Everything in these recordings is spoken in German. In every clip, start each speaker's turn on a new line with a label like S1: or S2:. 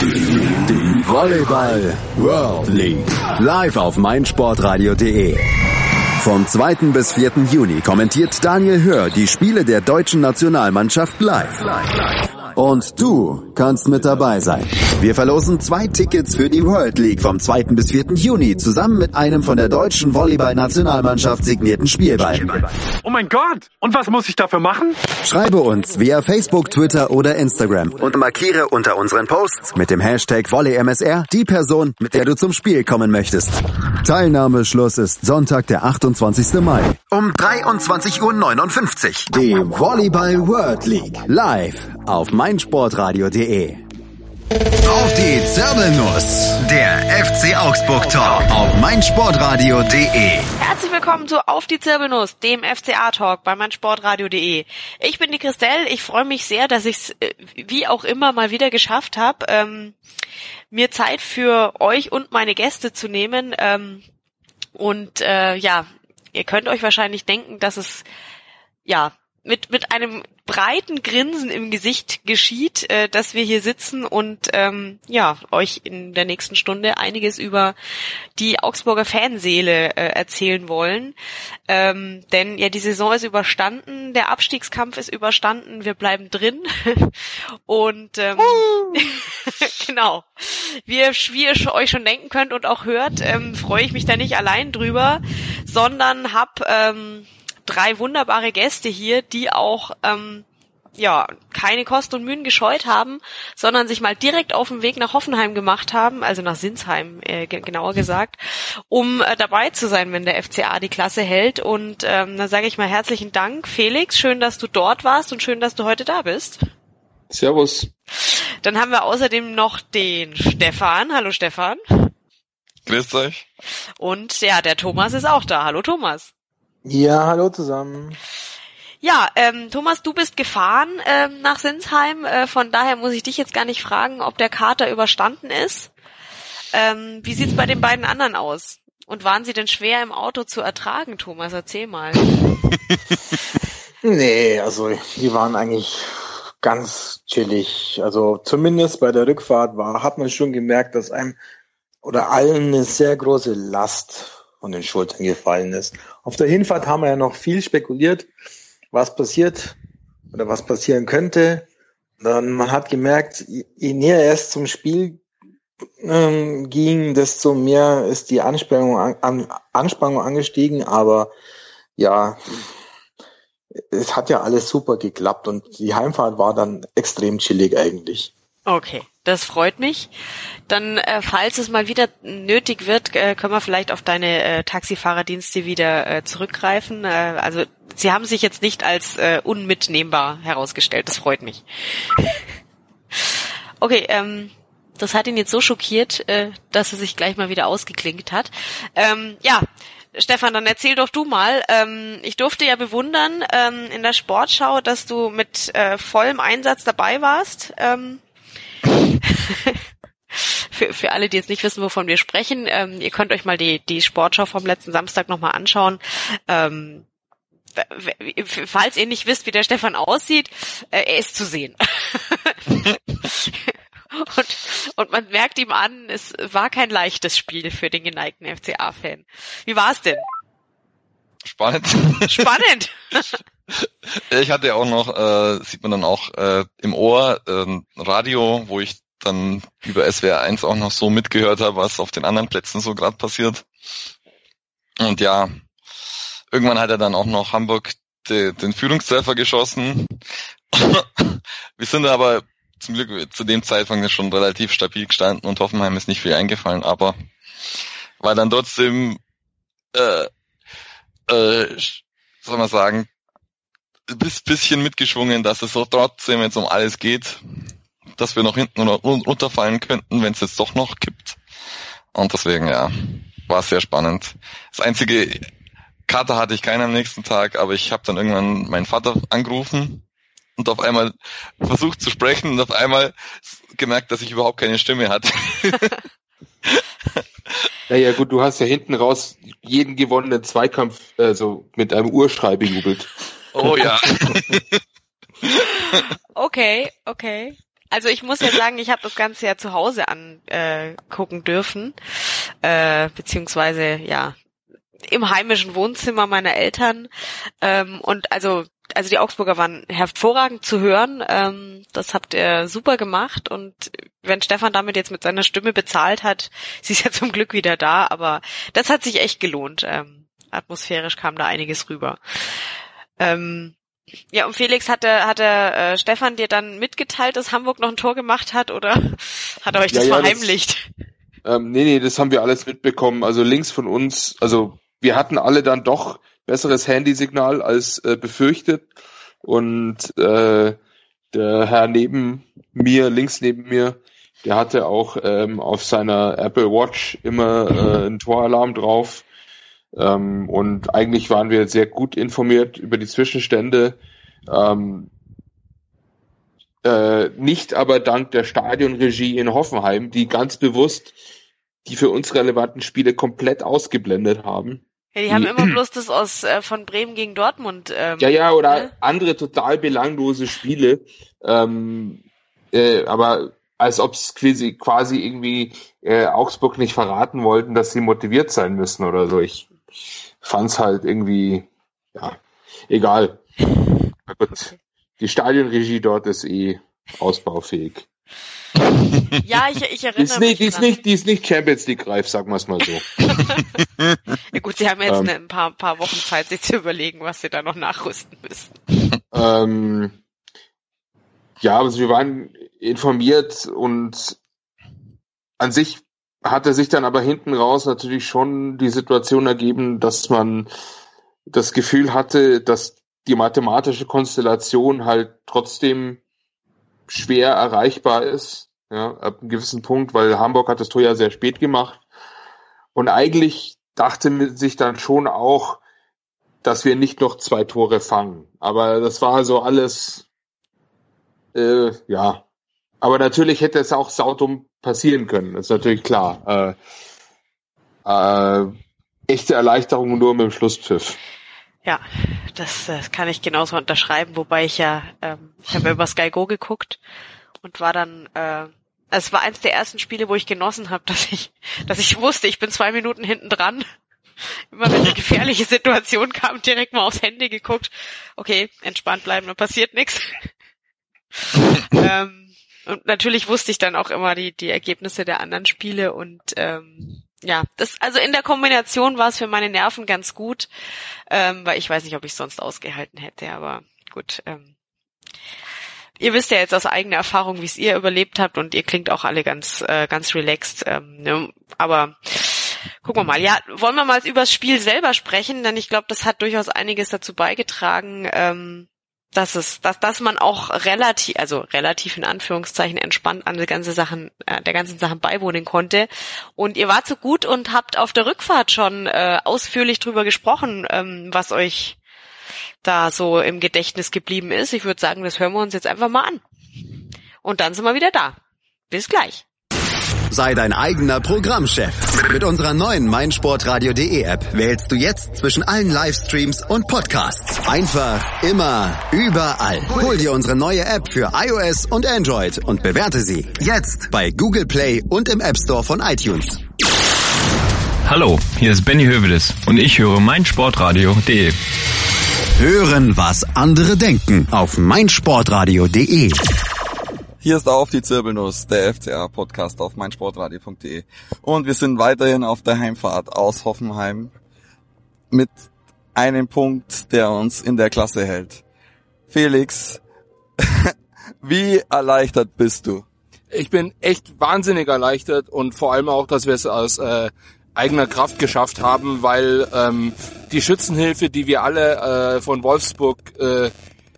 S1: Die Volleyball World League. Live auf meinsportradio.de. Vom 2. bis 4. Juni kommentiert Daniel Hör die Spiele der deutschen Nationalmannschaft live. Und du kannst mit dabei sein. Wir verlosen zwei Tickets für die World League vom 2. bis 4. Juni zusammen mit einem von der deutschen Volleyball-Nationalmannschaft signierten Spielball.
S2: Oh mein Gott! Und was muss ich dafür machen?
S1: Schreibe uns via Facebook, Twitter oder Instagram und markiere unter unseren Posts mit dem Hashtag VolleyMSR die Person, mit der du zum Spiel kommen möchtest. Teilnahmeschluss ist Sonntag, der 28. Mai um 23.59 Uhr. Die Volleyball World League live auf meinsportradio.de. Auf die Zirbelnuss, der FC Augsburg Talk auf meinsportradio.de.
S3: Herzlich willkommen zu Auf die Zirbelnuss, dem FCA Talk bei meinsportradio.de. Ich bin die Christelle, ich freue mich sehr, dass ich es äh, wie auch immer mal wieder geschafft habe, ähm, mir Zeit für euch und meine Gäste zu nehmen. Ähm, und äh, ja, ihr könnt euch wahrscheinlich denken, dass es ja mit, mit einem breiten Grinsen im Gesicht geschieht, äh, dass wir hier sitzen und ähm, ja, euch in der nächsten Stunde einiges über die Augsburger Fanseele äh, erzählen wollen. Ähm, denn ja, die Saison ist überstanden, der Abstiegskampf ist überstanden, wir bleiben drin. und ähm, genau. Wie ihr, wie ihr euch schon denken könnt und auch hört, ähm, freue ich mich da nicht allein drüber, sondern hab ähm, drei wunderbare Gäste hier, die auch ähm, ja keine Kosten und Mühen gescheut haben, sondern sich mal direkt auf den Weg nach Hoffenheim gemacht haben, also nach Sinsheim äh, genauer gesagt, um äh, dabei zu sein, wenn der FCA die Klasse hält. Und ähm, dann sage ich mal herzlichen Dank, Felix. Schön, dass du dort warst und schön, dass du heute da bist.
S4: Servus.
S3: Dann haben wir außerdem noch den Stefan. Hallo Stefan.
S4: Grüßt euch.
S3: Und ja, der Thomas ist auch da. Hallo Thomas.
S5: Ja, hallo zusammen.
S3: Ja, ähm, Thomas, du bist gefahren ähm, nach Sinsheim. Äh, von daher muss ich dich jetzt gar nicht fragen, ob der Kater überstanden ist. Ähm, wie sieht's bei den beiden anderen aus? Und waren sie denn schwer im Auto zu ertragen, Thomas? Erzähl mal.
S5: nee, also die waren eigentlich ganz chillig. Also zumindest bei der Rückfahrt war, hat man schon gemerkt, dass einem oder allen eine sehr große Last von den Schultern gefallen ist. Auf der Hinfahrt haben wir ja noch viel spekuliert, was passiert oder was passieren könnte. Dann man hat gemerkt, je näher es zum Spiel ähm, ging, desto mehr ist die Anspannung, an, Anspannung angestiegen. Aber ja, es hat ja alles super geklappt und die Heimfahrt war dann extrem chillig eigentlich.
S3: Okay, das freut mich. Dann, äh, falls es mal wieder nötig wird, äh, können wir vielleicht auf deine äh, Taxifahrerdienste wieder äh, zurückgreifen. Äh, also sie haben sich jetzt nicht als äh, unmitnehmbar herausgestellt. Das freut mich. okay, ähm, das hat ihn jetzt so schockiert, äh, dass er sich gleich mal wieder ausgeklinkt hat. Ähm, ja, Stefan, dann erzähl doch du mal. Ähm, ich durfte ja bewundern ähm, in der Sportschau, dass du mit äh, vollem Einsatz dabei warst. Ähm, für, für alle, die jetzt nicht wissen, wovon wir sprechen, ähm, ihr könnt euch mal die, die Sportschau vom letzten Samstag nochmal anschauen. Ähm, falls ihr nicht wisst, wie der Stefan aussieht, äh, er ist zu sehen. und, und man merkt ihm an, es war kein leichtes Spiel für den geneigten FCA-Fan. Wie war es denn?
S4: Spannend.
S3: Spannend.
S4: ich hatte auch noch, äh, sieht man dann auch äh, im Ohr, äh, Radio, wo ich dann über SWR 1 auch noch so mitgehört habe, was auf den anderen Plätzen so gerade passiert. Und ja, irgendwann hat er dann auch noch Hamburg de, den Führungstreffer geschossen. Wir sind aber zum Glück zu dem Zeitpunkt schon relativ stabil gestanden und Hoffenheim ist nicht viel eingefallen, aber war dann trotzdem, äh, äh, soll man sagen, bis bisschen mitgeschwungen, dass es so trotzdem jetzt um alles geht dass wir noch hinten runterfallen könnten, wenn es jetzt doch noch gibt. Und deswegen, ja, war sehr spannend. Das einzige Karte hatte ich keinen am nächsten Tag, aber ich habe dann irgendwann meinen Vater angerufen und auf einmal versucht zu sprechen und auf einmal gemerkt, dass ich überhaupt keine Stimme hatte.
S6: Naja gut, du hast ja hinten raus jeden gewonnenen Zweikampf äh, so mit einem Urschrei bejubelt.
S4: Oh ja.
S3: okay, okay. Also ich muss ja sagen, ich habe das Ganze ja zu Hause angucken äh, dürfen, äh, beziehungsweise ja im heimischen Wohnzimmer meiner Eltern. Ähm, und also also die Augsburger waren hervorragend zu hören. Ähm, das habt ihr super gemacht. Und wenn Stefan damit jetzt mit seiner Stimme bezahlt hat, sie ist ja zum Glück wieder da, aber das hat sich echt gelohnt. Ähm, atmosphärisch kam da einiges rüber. Ähm, ja, und Felix, hatte, hatte äh, Stefan dir dann mitgeteilt, dass Hamburg noch ein Tor gemacht hat oder hat er euch das ja, verheimlicht?
S6: Das, ähm, nee, nee, das haben wir alles mitbekommen. Also links von uns, also wir hatten alle dann doch besseres Handysignal als äh, befürchtet. Und äh, der Herr neben mir, links neben mir, der hatte auch ähm, auf seiner Apple Watch immer äh, einen Toralarm drauf. Ähm, und eigentlich waren wir sehr gut informiert über die Zwischenstände. Ähm, äh, nicht aber dank der Stadionregie in Hoffenheim, die ganz bewusst die für uns relevanten Spiele komplett ausgeblendet haben.
S3: Ja, die haben immer bloß das aus äh, von Bremen gegen Dortmund. Ähm,
S6: ja, ja, oder ne? andere total belanglose Spiele. Ähm, äh, aber als ob es quasi, quasi irgendwie äh, Augsburg nicht verraten wollten, dass sie motiviert sein müssen oder so. Ich fand's halt irgendwie, ja, egal. Gut. Die Stadionregie dort ist eh ausbaufähig.
S3: Ja, ich, ich erinnere
S6: ist
S3: mich.
S6: die, ist nicht, die ist nicht Champions League reif, sagen wir es mal so.
S3: ja gut, sie haben jetzt ähm, ein paar, paar Wochen Zeit, sich zu überlegen, was sie da noch nachrüsten müssen.
S6: Ähm, ja, also wir waren informiert und an sich hatte sich dann aber hinten raus natürlich schon die Situation ergeben, dass man das Gefühl hatte, dass die mathematische Konstellation halt trotzdem schwer erreichbar ist, ja, ab einem gewissen Punkt, weil Hamburg hat das Tor ja sehr spät gemacht. Und eigentlich dachte man sich dann schon auch, dass wir nicht noch zwei Tore fangen. Aber das war so alles, äh, ja. Aber natürlich hätte es auch saudumm passieren können, ist natürlich klar. Äh, äh, echte Erleichterung nur mit dem Schlusspfiff.
S3: Ja, das, das kann ich genauso unterschreiben, wobei ich ja, ähm, ich habe ja über Sky Go geguckt und war dann, äh, es war eins der ersten Spiele, wo ich genossen habe, dass ich, dass ich wusste, ich bin zwei Minuten hinten dran. Immer wenn eine gefährliche Situation kam, direkt mal aufs Handy geguckt. Okay, entspannt bleiben, dann passiert nichts. ähm, und natürlich wusste ich dann auch immer die, die Ergebnisse der anderen Spiele und ähm, ja, das, also in der Kombination war es für meine Nerven ganz gut, ähm, weil ich weiß nicht, ob ich sonst ausgehalten hätte, aber gut. Ähm, ihr wisst ja jetzt aus eigener Erfahrung, wie es ihr überlebt habt und ihr klingt auch alle ganz, äh, ganz relaxed. Ähm, ne? Aber gucken wir mal. Ja, wollen wir mal über das Spiel selber sprechen, denn ich glaube, das hat durchaus einiges dazu beigetragen, ähm, dass es, dass, dass man auch relativ, also relativ in Anführungszeichen entspannt an der ganzen Sachen, äh, der ganzen Sachen beiwohnen konnte. Und ihr wart so gut und habt auf der Rückfahrt schon äh, ausführlich drüber gesprochen, ähm, was euch da so im Gedächtnis geblieben ist. Ich würde sagen, das hören wir uns jetzt einfach mal an. Und dann sind wir wieder da. Bis gleich.
S1: Sei dein eigener Programmchef. Mit unserer neuen meinsportradio.de App wählst du jetzt zwischen allen Livestreams und Podcasts. Einfach, immer, überall. Hol dir unsere neue App für iOS und Android und bewerte sie jetzt bei Google Play und im App Store von iTunes.
S7: Hallo, hier ist Benny Hövedes und ich höre meinsportradio.de.
S1: Hören, was andere denken auf meinsportradio.de.
S8: Hier ist auf die Zirbelnuss, der FCA-Podcast auf meinsportradio.de. Und wir sind weiterhin auf der Heimfahrt aus Hoffenheim mit einem Punkt, der uns in der Klasse hält. Felix, wie erleichtert bist du?
S9: Ich bin echt wahnsinnig erleichtert und vor allem auch, dass wir es aus äh, eigener Kraft geschafft haben, weil ähm, die Schützenhilfe, die wir alle äh, von Wolfsburg äh,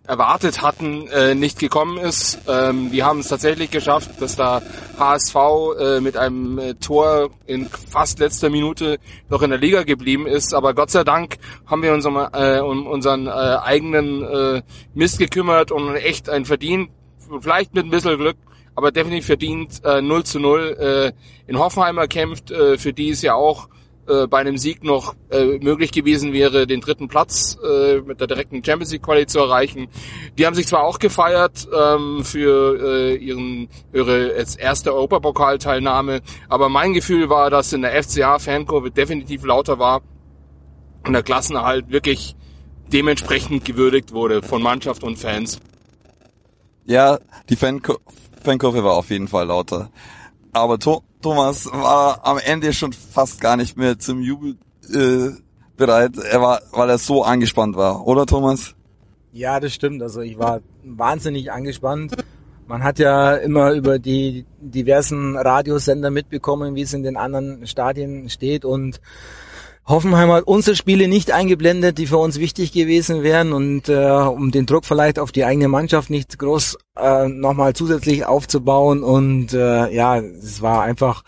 S9: erwartet hatten, äh, nicht gekommen ist. Ähm, wir haben es tatsächlich geschafft, dass da HSV äh, mit einem äh, Tor in fast letzter Minute noch in der Liga geblieben ist. Aber Gott sei Dank haben wir uns um, äh, um unseren äh, eigenen äh, Mist gekümmert und echt ein verdient, vielleicht mit ein bisschen Glück, aber definitiv verdient äh, 0 zu 0 äh, in Hoffenheim erkämpft, äh, für die es ja auch äh, bei einem Sieg noch äh, möglich gewesen wäre, den dritten Platz äh, mit der direkten Champions League Quali zu erreichen. Die haben sich zwar auch gefeiert ähm, für äh, ihren ihre jetzt erste Europapokalteilnahme, aber mein Gefühl war, dass in der FCA Fankurve definitiv lauter war und der Klassenerhalt wirklich dementsprechend gewürdigt wurde von Mannschaft und Fans.
S8: Ja, die Fankur Fankurve war auf jeden Fall lauter. Aber to Thomas war am Ende schon fast gar nicht mehr zum Jubel äh, bereit. Er war, weil er so angespannt war, oder Thomas?
S10: Ja, das stimmt. Also ich war wahnsinnig angespannt. Man hat ja immer über die diversen Radiosender mitbekommen, wie es in den anderen Stadien steht und Hoffenheim hat unsere Spiele nicht eingeblendet, die für uns wichtig gewesen wären und äh, um den Druck vielleicht auf die eigene Mannschaft nicht groß äh, nochmal zusätzlich aufzubauen und äh, ja, es war einfach,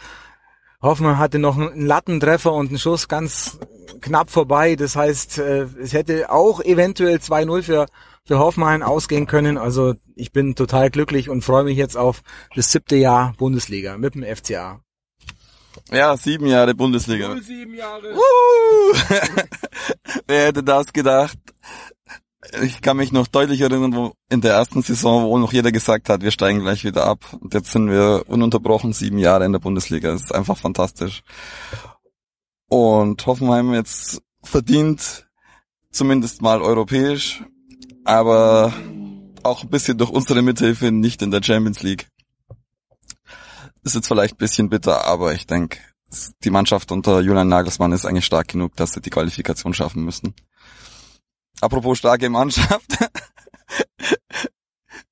S10: Hoffenheim hatte noch einen Lattentreffer und einen Schuss ganz knapp vorbei, das heißt, äh, es hätte auch eventuell 2-0 für für Hoffenheim ausgehen können. Also ich bin total glücklich und freue mich jetzt auf das siebte Jahr Bundesliga mit dem FCA.
S8: Ja, sieben Jahre Bundesliga.
S9: Null sieben Jahre.
S8: Uh! Wer hätte das gedacht? Ich kann mich noch deutlich erinnern, wo in der ersten Saison, wo noch jeder gesagt hat, wir steigen gleich wieder ab. Und jetzt sind wir ununterbrochen sieben Jahre in der Bundesliga. Das ist einfach fantastisch. Und Hoffenheim jetzt verdient zumindest mal europäisch, aber auch ein bisschen durch unsere Mithilfe nicht in der Champions League. Ist jetzt vielleicht ein bisschen bitter, aber ich denke, die Mannschaft unter Julian Nagelsmann ist eigentlich stark genug, dass sie die Qualifikation schaffen müssen. Apropos starke Mannschaft.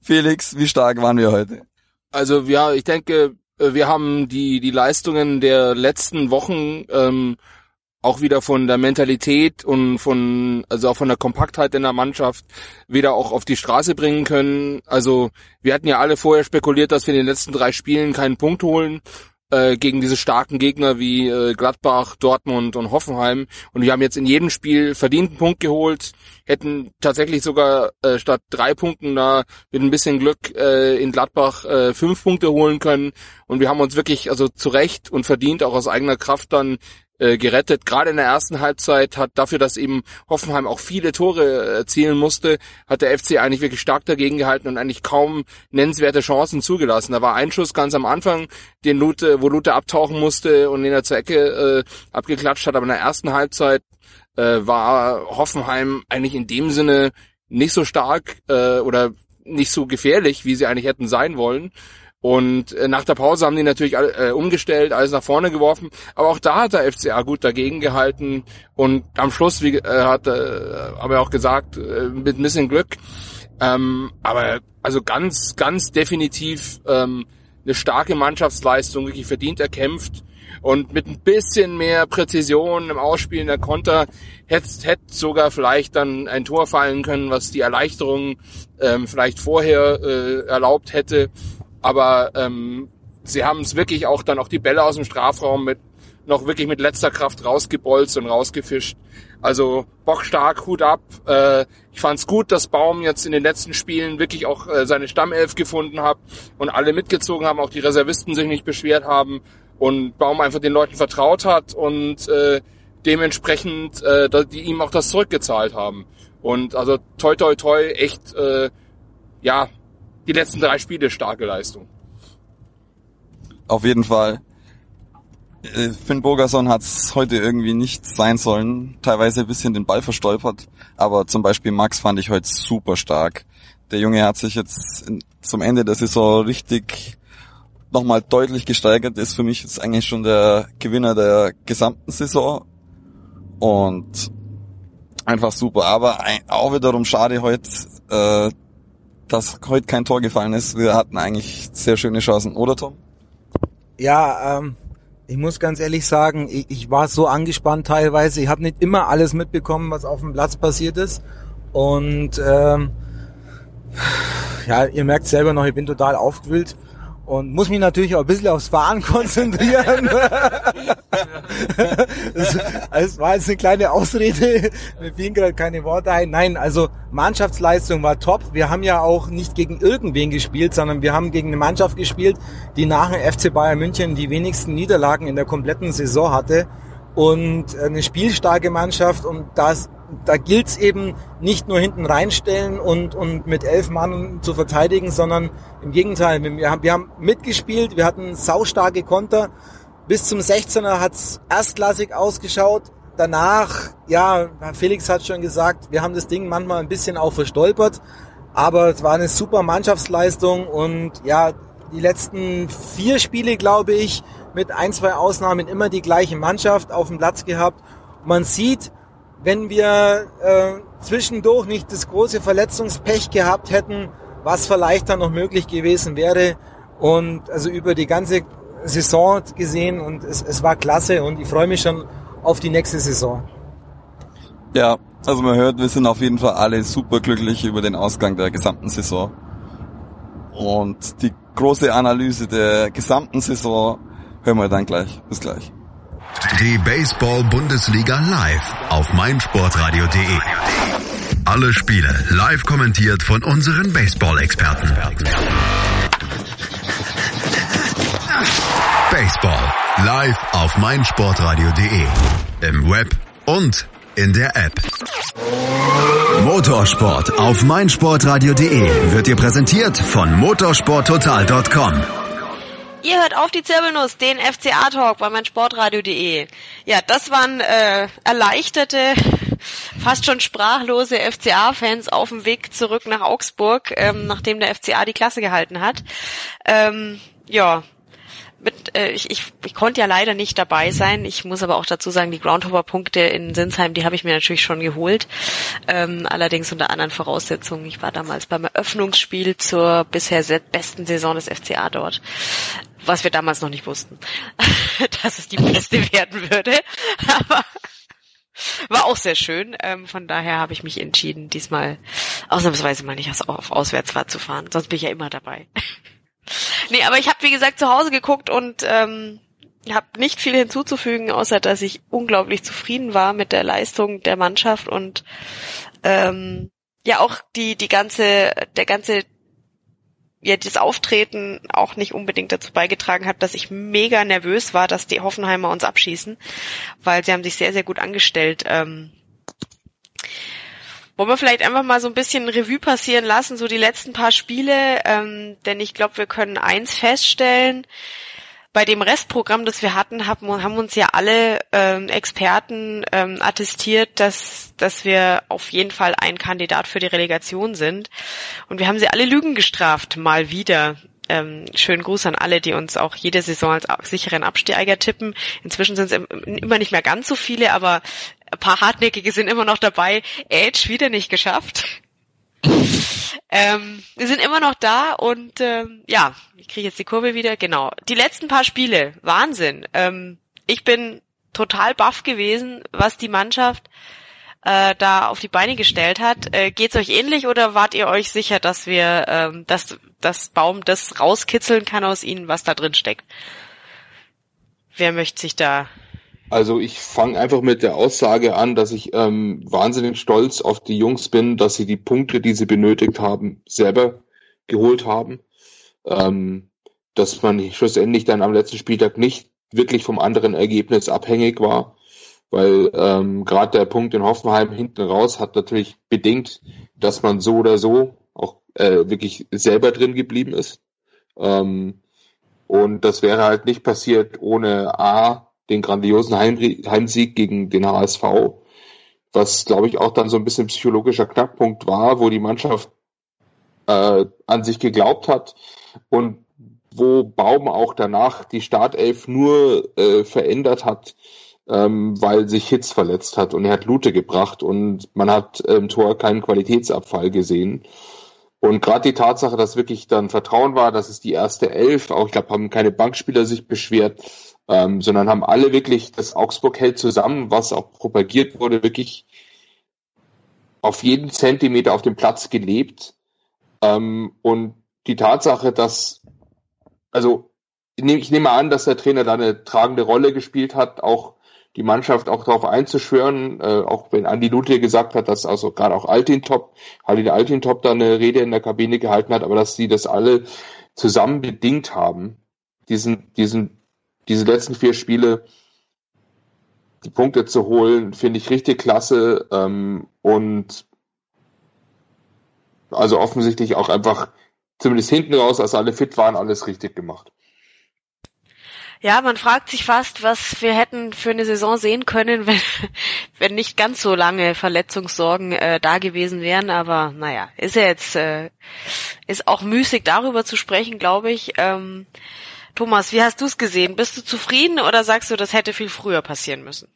S8: Felix, wie stark waren wir heute?
S9: Also ja, ich denke, wir haben die die Leistungen der letzten Wochen ähm, auch wieder von der Mentalität und von, also auch von der Kompaktheit in der Mannschaft wieder auch auf die Straße bringen können. Also wir hatten ja alle vorher spekuliert, dass wir in den letzten drei Spielen keinen Punkt holen äh, gegen diese starken Gegner wie äh, Gladbach, Dortmund und Hoffenheim. Und wir haben jetzt in jedem Spiel verdienten Punkt geholt, hätten tatsächlich sogar äh, statt drei Punkten da mit ein bisschen Glück äh, in Gladbach äh, fünf Punkte holen können. Und wir haben uns wirklich also zu Recht und verdient auch aus eigener Kraft dann äh, gerettet. Gerade in der ersten Halbzeit hat dafür, dass eben Hoffenheim auch viele Tore erzielen musste, hat der FC eigentlich wirklich stark dagegen gehalten und eigentlich kaum nennenswerte Chancen zugelassen. Da war ein Schuss ganz am Anfang, den Lute, wo Lute abtauchen musste und den er zur Ecke äh, abgeklatscht hat. Aber in der ersten Halbzeit äh, war Hoffenheim eigentlich in dem Sinne nicht so stark äh, oder nicht so gefährlich, wie sie eigentlich hätten sein wollen. Und äh, nach der Pause haben die natürlich äh, umgestellt, alles nach vorne geworfen. Aber auch da hat der FCA gut dagegen gehalten. Und am Schluss, wie äh, hat, äh, haben wir auch gesagt, äh, mit ein bisschen Glück. Ähm, aber also ganz, ganz definitiv ähm, eine starke Mannschaftsleistung, wirklich verdient erkämpft. Und mit ein bisschen mehr Präzision im Ausspielen der Konter hätte hätte sogar vielleicht dann ein Tor fallen können, was die Erleichterung ähm, vielleicht vorher äh, erlaubt hätte. Aber ähm, sie haben es wirklich auch dann auch die Bälle aus dem Strafraum mit noch wirklich mit letzter Kraft rausgebolzt und rausgefischt. Also bockstark, Hut ab. Äh, ich fand es gut, dass Baum jetzt in den letzten Spielen wirklich auch äh, seine Stammelf gefunden hat und alle mitgezogen haben, auch die Reservisten sich nicht beschwert haben und Baum einfach den Leuten vertraut hat und äh, dementsprechend äh, die ihm auch das zurückgezahlt haben. Und also toi toi toi, echt äh, ja die letzten drei Spiele starke Leistung.
S8: Auf jeden Fall. Äh, Finn Burgerson hat es heute irgendwie nicht sein sollen. Teilweise ein bisschen den Ball verstolpert. Aber zum Beispiel Max fand ich heute super stark. Der Junge hat sich jetzt zum Ende der Saison richtig nochmal deutlich gesteigert. Ist für mich jetzt eigentlich schon der Gewinner der gesamten Saison. Und einfach super. Aber auch wiederum schade heute, äh, dass heute kein Tor gefallen ist. Wir hatten eigentlich sehr schöne Chancen, oder Tom?
S10: Ja, ähm, ich muss ganz ehrlich sagen, ich, ich war so angespannt teilweise. Ich habe nicht immer alles mitbekommen, was auf dem Platz passiert ist. Und ähm, ja, ihr merkt selber noch, ich bin total aufgewühlt und muss mich natürlich auch ein bisschen aufs Fahren konzentrieren. das, das war jetzt eine kleine Ausrede, mir fielen gerade keine Worte ein. Nein, also Mannschaftsleistung war top. Wir haben ja auch nicht gegen irgendwen gespielt, sondern wir haben gegen eine Mannschaft gespielt, die nach dem FC Bayern München die wenigsten Niederlagen in der kompletten Saison hatte. und eine spielstarke Mannschaft und das, da gilt's eben nicht nur hinten reinstellen und, und mit elf Mann zu verteidigen, sondern im Gegenteil, wir haben, wir haben mitgespielt, wir hatten saustarke Konter, bis zum 16er hat's erstklassig ausgeschaut, danach, ja, Felix hat schon gesagt, wir haben das Ding manchmal ein bisschen auch verstolpert, aber es war eine super Mannschaftsleistung und ja, die letzten vier Spiele, glaube ich, mit ein, zwei Ausnahmen immer die gleiche Mannschaft auf dem Platz gehabt. Man sieht, wenn wir äh, zwischendurch nicht das große Verletzungspech gehabt hätten, was vielleicht dann noch möglich gewesen wäre. Und also über die ganze Saison gesehen und es, es war klasse und ich freue mich schon auf die nächste Saison.
S8: Ja, also man hört, wir sind auf jeden Fall alle super glücklich über den Ausgang der gesamten Saison. Und die große Analyse der gesamten Saison hören wir dann gleich. Bis gleich.
S1: Die Baseball-Bundesliga live auf meinsportradio.de. Alle Spiele live kommentiert von unseren Baseball-Experten. Baseball live auf meinsportradio.de. Im Web und in der App. Motorsport auf meinsportradio.de wird dir präsentiert von motorsporttotal.com.
S3: Ihr hört auf die Zirbelnuss, den FCA-Talk bei meinsportradio.de. Ja, das waren äh, erleichterte, fast schon sprachlose FCA-Fans auf dem Weg zurück nach Augsburg, ähm, nachdem der FCA die Klasse gehalten hat. Ähm, ja, mit, äh, ich, ich, ich konnte ja leider nicht dabei sein. Ich muss aber auch dazu sagen, die Groundhopper-Punkte in Sinsheim, die habe ich mir natürlich schon geholt. Ähm, allerdings unter anderen Voraussetzungen. Ich war damals beim Eröffnungsspiel zur bisher besten Saison des FCA dort. Was wir damals noch nicht wussten, dass es die beste werden würde. Aber war auch sehr schön. Ähm, von daher habe ich mich entschieden, diesmal ausnahmsweise mal nicht auf Auswärtsfahrt zu fahren. Sonst bin ich ja immer dabei. Nee, aber ich habe wie gesagt zu Hause geguckt und ähm, habe nicht viel hinzuzufügen, außer dass ich unglaublich zufrieden war mit der Leistung der Mannschaft und ähm, ja auch die die ganze der ganze ja das Auftreten auch nicht unbedingt dazu beigetragen hat, dass ich mega nervös war, dass die Hoffenheimer uns abschießen, weil sie haben sich sehr sehr gut angestellt. Ähm, wollen wir vielleicht einfach mal so ein bisschen Revue passieren lassen, so die letzten paar Spiele, ähm, denn ich glaube, wir können eins feststellen. Bei dem Restprogramm, das wir hatten, haben, haben uns ja alle ähm, Experten ähm, attestiert, dass, dass wir auf jeden Fall ein Kandidat für die Relegation sind. Und wir haben sie alle Lügen gestraft, mal wieder. Ähm, schönen Gruß an alle, die uns auch jede Saison als sicheren Absteiger tippen. Inzwischen sind es immer nicht mehr ganz so viele, aber ein paar Hartnäckige sind immer noch dabei. Edge wieder nicht geschafft. ähm, wir sind immer noch da und ähm, ja, ich kriege jetzt die Kurve wieder. Genau. Die letzten paar Spiele, Wahnsinn. Ähm, ich bin total baff gewesen, was die Mannschaft äh, da auf die Beine gestellt hat. Äh, geht's euch ähnlich oder wart ihr euch sicher, dass wir, ähm, dass das Baum das rauskitzeln kann aus ihnen, was da drin steckt? Wer möchte sich da
S6: also ich fange einfach mit der Aussage an, dass ich ähm, wahnsinnig stolz auf die Jungs bin, dass sie die Punkte, die sie benötigt haben, selber geholt haben. Ähm, dass man schlussendlich dann am letzten Spieltag nicht wirklich vom anderen Ergebnis abhängig war, weil ähm, gerade der Punkt in Hoffenheim hinten raus hat natürlich bedingt, dass man so oder so auch äh, wirklich selber drin geblieben ist. Ähm, und das wäre halt nicht passiert ohne A, den grandiosen Heimsieg gegen den HSV, was glaube ich auch dann so ein bisschen psychologischer Knackpunkt war, wo die Mannschaft äh, an sich geglaubt hat und wo Baum auch danach die Startelf nur äh, verändert hat, ähm, weil sich Hitz verletzt hat und er hat Lute gebracht und man hat im Tor keinen Qualitätsabfall gesehen. Und gerade die Tatsache, dass wirklich dann Vertrauen war, dass es die erste Elf, auch ich glaube, haben keine Bankspieler sich beschwert, ähm, sondern haben alle wirklich das Augsburg hält zusammen, was auch propagiert wurde, wirklich auf jeden Zentimeter auf dem Platz gelebt. Ähm, und die Tatsache, dass, also ich nehme an, dass der Trainer da eine tragende Rolle gespielt hat, auch die Mannschaft auch darauf einzuschwören, äh, auch wenn Andi Luthe gesagt hat, dass also gerade auch Altintop, Halil Altintop da eine Rede in der Kabine gehalten hat, aber dass sie das alle zusammen bedingt haben, diesen, diesen diese letzten vier Spiele die Punkte zu holen, finde ich richtig klasse ähm, und also offensichtlich auch einfach zumindest hinten raus, als alle fit waren, alles richtig gemacht.
S3: Ja, man fragt sich fast, was wir hätten für eine Saison sehen können, wenn, wenn nicht ganz so lange Verletzungssorgen äh, da gewesen wären. Aber naja, ist ja jetzt äh, ist auch müßig darüber zu sprechen, glaube ich. Ähm, Thomas, wie hast du es gesehen? Bist du zufrieden oder sagst du, das hätte viel früher passieren müssen?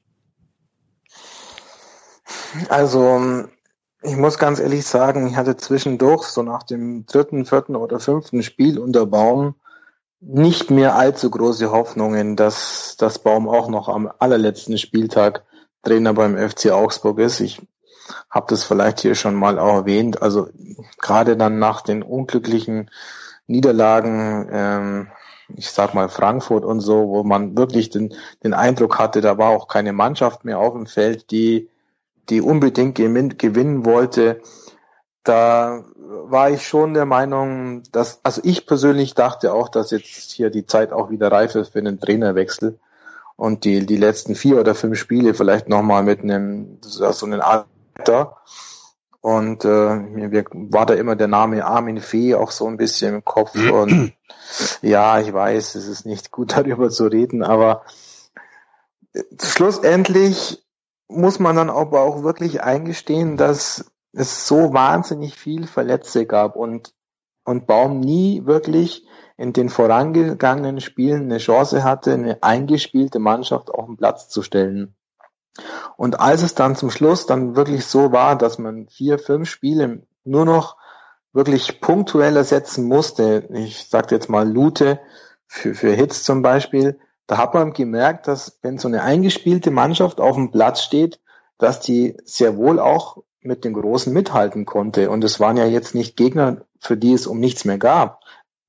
S5: Also ich muss ganz ehrlich sagen, ich hatte zwischendurch so nach dem dritten, vierten oder fünften Spiel unter Baum nicht mehr allzu große Hoffnungen, dass das Baum auch noch am allerletzten Spieltag Trainer beim FC Augsburg ist. Ich habe das vielleicht hier schon mal auch erwähnt. Also gerade dann nach den unglücklichen Niederlagen, ähm, ich sag mal Frankfurt und so, wo man wirklich den, den Eindruck hatte, da war auch keine Mannschaft mehr auf dem Feld, die, die unbedingt gewinnen wollte. Da war ich schon der Meinung, dass, also ich persönlich dachte auch, dass jetzt hier die Zeit auch wieder reif ist für einen Trainerwechsel und die, die letzten vier oder fünf Spiele vielleicht nochmal mit einem, so einem Alter. Und äh, mir war da immer der Name Armin Fee auch so ein bisschen im Kopf. Und ja, ich weiß, es ist nicht gut darüber zu reden, aber schlussendlich muss man dann aber auch wirklich eingestehen, dass es so wahnsinnig viel Verletzte gab und, und Baum nie wirklich in den vorangegangenen Spielen eine Chance hatte, eine eingespielte Mannschaft auf den Platz zu stellen. Und als es dann zum Schluss dann wirklich so war, dass man vier, fünf Spiele nur noch wirklich punktuell ersetzen musste, ich sage jetzt mal Lute für, für Hits zum Beispiel, da hat man gemerkt, dass wenn so eine eingespielte Mannschaft auf dem Platz steht, dass die sehr wohl auch mit den Großen mithalten konnte. Und es waren ja jetzt nicht Gegner, für die es um nichts mehr gab,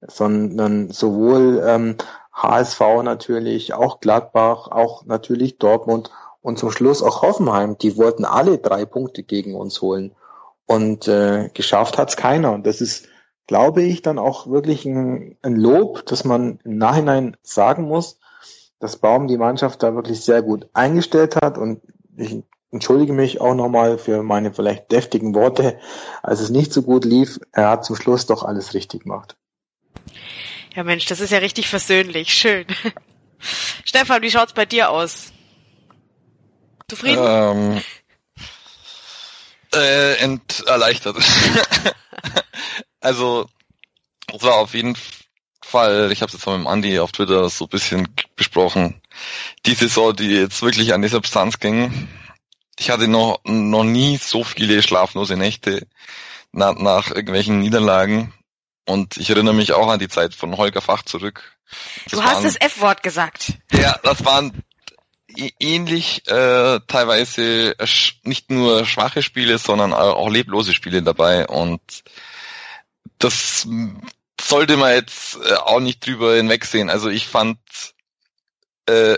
S5: sondern sowohl ähm, HSV natürlich, auch Gladbach, auch natürlich Dortmund und zum Schluss auch Hoffenheim. Die wollten alle drei Punkte gegen uns holen. Und äh, geschafft hat's keiner. Und das ist, glaube ich, dann auch wirklich ein, ein Lob, dass man im Nachhinein sagen muss, dass Baum die Mannschaft da wirklich sehr gut eingestellt hat. Und ich entschuldige mich auch nochmal für meine vielleicht deftigen Worte, als es nicht so gut lief. Er hat zum Schluss doch alles richtig gemacht.
S3: Ja Mensch, das ist ja richtig versöhnlich. Schön. Stefan, wie schaut's bei dir aus? Zufrieden?
S4: Ähm, äh, ent erleichtert. also, es war auf jeden Fall, ich habe es jetzt mal mit dem Andi auf Twitter so ein bisschen besprochen, die Saison, die jetzt wirklich an die Substanz ging, ich hatte noch, noch nie so viele schlaflose Nächte nach, nach irgendwelchen Niederlagen. Und ich erinnere mich auch an die Zeit von Holger Fach zurück.
S3: Das du hast waren, das F-Wort gesagt.
S4: Ja, das waren ähnlich äh, teilweise nicht nur schwache Spiele, sondern auch leblose Spiele dabei. Und das sollte man jetzt äh, auch nicht drüber hinwegsehen. Also ich fand äh,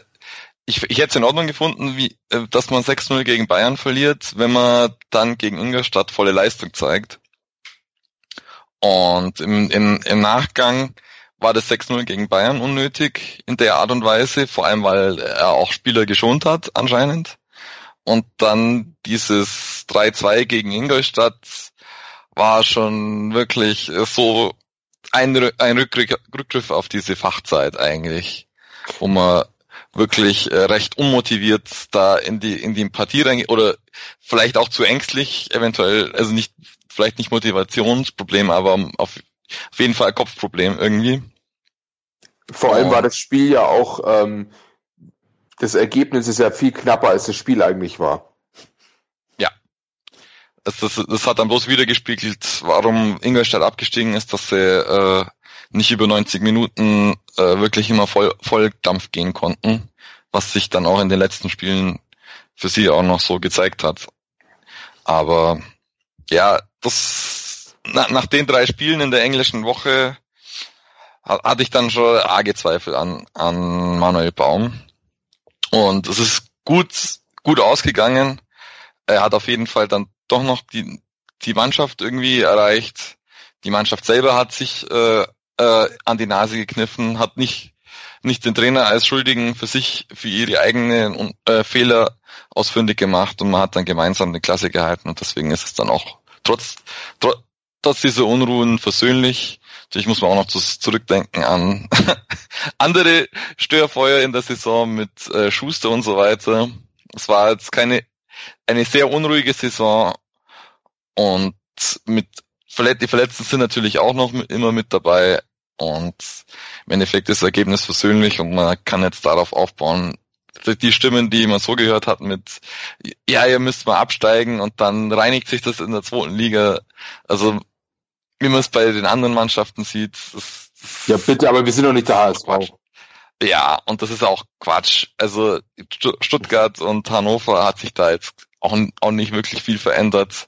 S4: ich, ich hätte es in Ordnung gefunden, wie, äh, dass man 6-0 gegen Bayern verliert, wenn man dann gegen Ingolstadt volle Leistung zeigt. Und im, im, im Nachgang war das 6-0 gegen Bayern unnötig in der Art und Weise, vor allem weil er auch Spieler geschont hat anscheinend. Und dann dieses 3-2 gegen Ingolstadt war schon wirklich so ein, ein Rückgriff auf diese Fachzeit eigentlich, wo man wirklich äh, recht unmotiviert da in die in die Partie rein oder vielleicht auch zu ängstlich eventuell also nicht vielleicht nicht Motivationsproblem aber auf, auf jeden Fall Kopfproblem irgendwie
S6: vor allem war das Spiel ja auch ähm, das Ergebnis ist ja viel knapper als das Spiel eigentlich war.
S4: Ja. Das, das, das hat dann bloß wieder gespiegelt warum Ingolstadt abgestiegen ist dass sie äh, nicht über 90 Minuten äh, wirklich immer voll, voll Dampf gehen konnten, was sich dann auch in den letzten Spielen für sie auch noch so gezeigt hat. Aber ja, das na, nach den drei Spielen in der englischen Woche hatte ich dann schon arge Zweifel an, an Manuel Baum. Und es ist gut, gut ausgegangen. Er hat auf jeden Fall dann doch noch die, die Mannschaft irgendwie erreicht. Die Mannschaft selber hat sich äh, äh, an die Nase gekniffen, hat nicht nicht den Trainer als Schuldigen für sich, für ihre eigenen äh, Fehler ausfindig gemacht und man hat dann gemeinsam eine Klasse gehalten und deswegen ist es dann auch trotz, trotz, trotz dieser Unruhen versöhnlich. Natürlich muss man auch noch zurückdenken an andere Störfeuer in der Saison mit äh, Schuster und so weiter. Es war jetzt keine eine sehr unruhige Saison und mit die Verletzten sind natürlich auch noch immer mit dabei und im Endeffekt ist das Ergebnis versöhnlich und man kann jetzt darauf aufbauen. Die Stimmen, die man so gehört hat mit, ja, ihr müsst mal absteigen und dann reinigt sich das in der zweiten Liga. Also, wie man es bei den anderen Mannschaften sieht. Das,
S6: ja, bitte, aber wir sind doch nicht der HSV.
S4: Ja, und das ist auch Quatsch. Also Stuttgart und Hannover hat sich da jetzt auch, auch nicht wirklich viel verändert.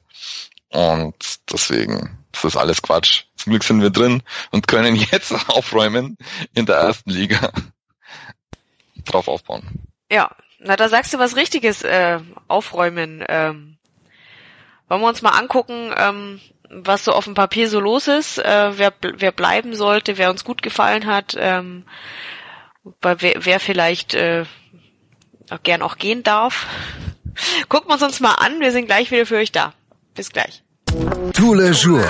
S4: Und deswegen, das ist alles Quatsch. Zum Glück sind wir drin und können jetzt aufräumen in der ersten Liga. Drauf aufbauen.
S3: Ja, na da sagst du was Richtiges, äh, aufräumen. Ähm, wollen wir uns mal angucken, ähm, was so auf dem Papier so los ist, äh, wer, wer bleiben sollte, wer uns gut gefallen hat. Ähm, bei wer, wer vielleicht äh, auch gern auch gehen darf. Gucken wir uns uns mal an, wir sind gleich wieder für euch da. Bis gleich.
S1: Tous les jours.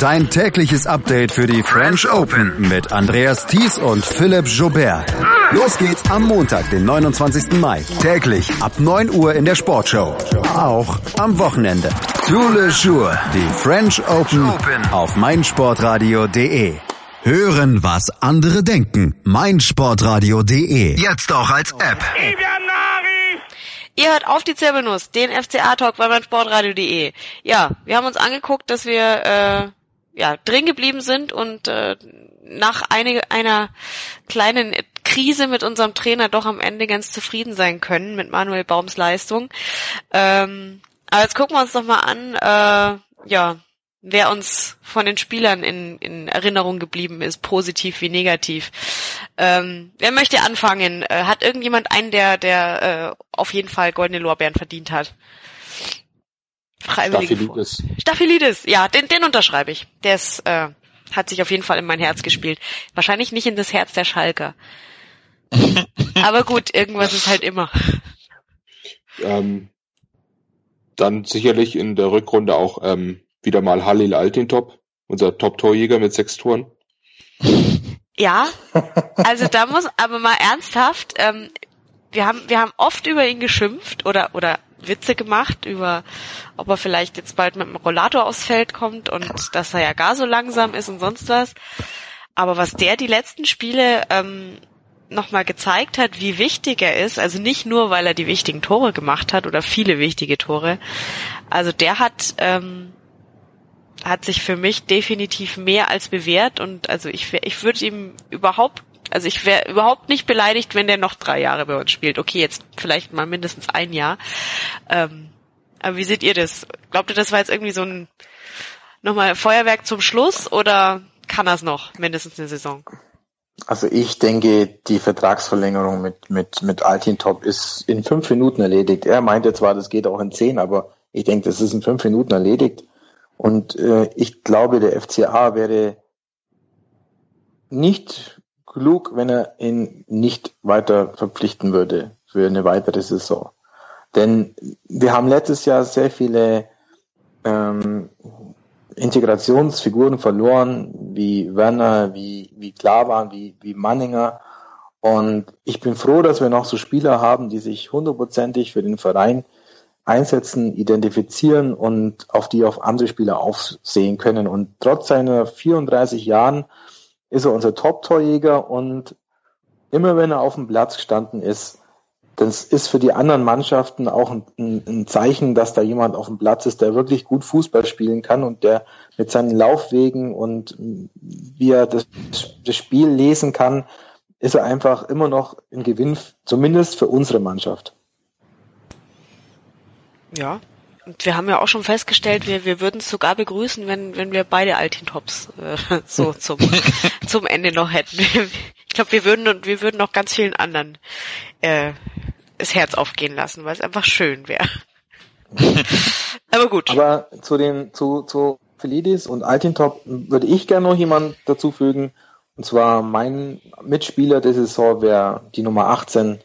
S1: Dein tägliches Update für die French Open mit Andreas Thies und Philipp Jobert. Los geht's am Montag, den 29. Mai. Täglich ab 9 Uhr in der Sportshow. Auch am Wochenende. Tous les jours. Die French Open auf meinsportradio.de. Hören, was andere denken. meinsportradio.de. Jetzt auch als App.
S3: Ihr hört auf die Zirbelnuss, den FCA-Talk bei meinsportradio.de. Ja, wir haben uns angeguckt, dass wir äh, ja drin geblieben sind und äh, nach einige, einer kleinen Krise mit unserem Trainer doch am Ende ganz zufrieden sein können mit Manuel Baums Leistung. Ähm, aber jetzt gucken wir uns doch mal an, äh, ja, wer uns von den Spielern in, in Erinnerung geblieben ist, positiv wie negativ. Ähm, wer möchte anfangen? Äh, hat irgendjemand einen, der, der äh, auf jeden Fall goldene Lorbeeren verdient hat?
S6: Freiwillige Staphylidis.
S3: Staphylidis, ja, den, den unterschreibe ich. Der ist, äh, hat sich auf jeden Fall in mein Herz gespielt. Wahrscheinlich nicht in das Herz der Schalker. Aber gut, irgendwas ist halt immer.
S6: Ähm, dann sicherlich in der Rückrunde auch ähm, wieder mal Halil Altintop, unser Top-Torjäger mit sechs Toren.
S3: Ja, also da muss aber mal ernsthaft, ähm, wir haben wir haben oft über ihn geschimpft oder oder Witze gemacht über, ob er vielleicht jetzt bald mit dem Rollator aufs Feld kommt und dass er ja gar so langsam ist und sonst was. Aber was der die letzten Spiele ähm, nochmal gezeigt hat, wie wichtig er ist, also nicht nur, weil er die wichtigen Tore gemacht hat oder viele wichtige Tore, also der hat ähm, hat sich für mich definitiv mehr als bewährt und also ich, ich würde ihm überhaupt, also ich wäre überhaupt nicht beleidigt, wenn der noch drei Jahre bei uns spielt. Okay, jetzt vielleicht mal mindestens ein Jahr. Ähm, aber wie seht ihr das? Glaubt ihr, das war jetzt irgendwie so ein nochmal Feuerwerk zum Schluss oder kann das noch mindestens eine Saison?
S5: Also ich denke, die Vertragsverlängerung mit, mit, mit Altin Top ist in fünf Minuten erledigt. Er meinte zwar, das geht auch in zehn, aber ich denke, das ist in fünf Minuten erledigt. Und äh, ich glaube, der FCA wäre nicht klug, wenn er ihn nicht weiter verpflichten würde für eine weitere Saison. Denn wir haben letztes Jahr sehr viele ähm, Integrationsfiguren verloren, wie Werner, wie, wie Klavan, wie, wie Manninger. Und ich bin froh, dass wir noch so Spieler haben, die sich hundertprozentig für den Verein einsetzen, identifizieren und auf die auf andere Spieler aufsehen können. Und trotz seiner 34 Jahren ist er unser Top-Torjäger und immer wenn er auf dem Platz gestanden ist, das ist für die anderen Mannschaften auch ein, ein, Zeichen, dass da jemand auf dem Platz ist, der wirklich gut Fußball spielen kann und der mit seinen Laufwegen und wie er das, das Spiel lesen kann, ist er einfach immer noch ein Gewinn, zumindest für unsere Mannschaft.
S3: Ja. Und wir haben ja auch schon festgestellt, wir, wir würden es sogar begrüßen, wenn, wenn wir beide Altin-Tops äh, so zum, zum Ende noch hätten. Ich glaube, wir würden wir würden noch ganz vielen anderen äh, das Herz aufgehen lassen, weil es einfach schön wäre. Aber gut.
S5: Aber zu den zu, zu Felidis und Altintop würde ich gerne noch jemand dazu fügen. Und zwar mein Mitspieler der Saison wäre die Nummer 18,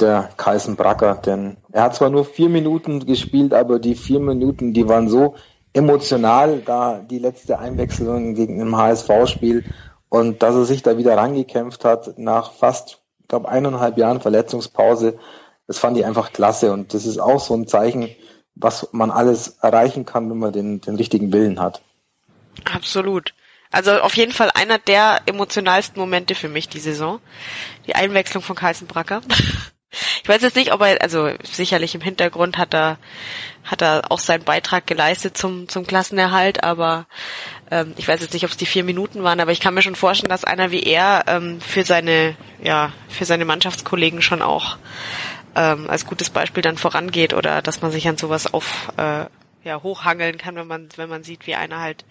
S5: der Kaisen Bracker. Denn er hat zwar nur vier Minuten gespielt, aber die vier Minuten, die waren so emotional, da die letzte Einwechslung gegen ein HSV-Spiel und dass er sich da wieder rangekämpft hat nach fast, ich glaube, eineinhalb Jahren Verletzungspause, das fand ich einfach klasse und das ist auch so ein Zeichen, was man alles erreichen kann, wenn man den, den richtigen Willen hat.
S3: Absolut. Also auf jeden Fall einer der emotionalsten Momente für mich die Saison. Die Einwechslung von Carlsen Bracker. Ich weiß jetzt nicht, ob er, also sicherlich im Hintergrund hat er, hat er auch seinen Beitrag geleistet zum, zum Klassenerhalt, aber ähm, ich weiß jetzt nicht, ob es die vier Minuten waren, aber ich kann mir schon vorstellen, dass einer wie er ähm, für seine, ja, für seine Mannschaftskollegen schon auch ähm, als gutes Beispiel dann vorangeht oder dass man sich an sowas auf äh, ja, hochhangeln kann, wenn man, wenn man sieht, wie einer halt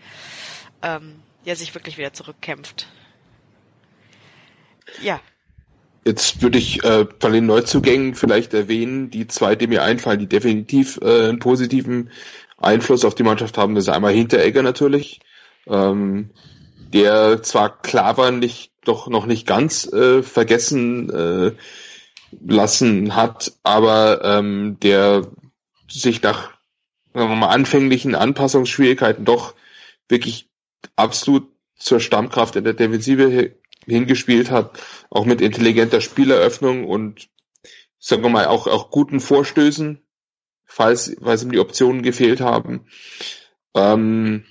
S3: ähm, ja sich wirklich wieder zurückkämpft. Ja.
S6: Jetzt würde ich äh, von den Neuzugängen vielleicht erwähnen, die zwei, die mir einfallen, die definitiv äh, einen positiven Einfluss auf die Mannschaft haben. Das ist einmal Hinteregger natürlich, ähm, der zwar klar war, nicht doch noch nicht ganz äh, vergessen äh, lassen hat, aber ähm, der sich nach sagen wir mal, anfänglichen Anpassungsschwierigkeiten doch wirklich absolut zur Stammkraft in der Defensive hingespielt hat, auch mit intelligenter Spieleröffnung und sagen wir mal auch, auch guten Vorstößen, falls, falls ihm die Optionen gefehlt haben. Ähm,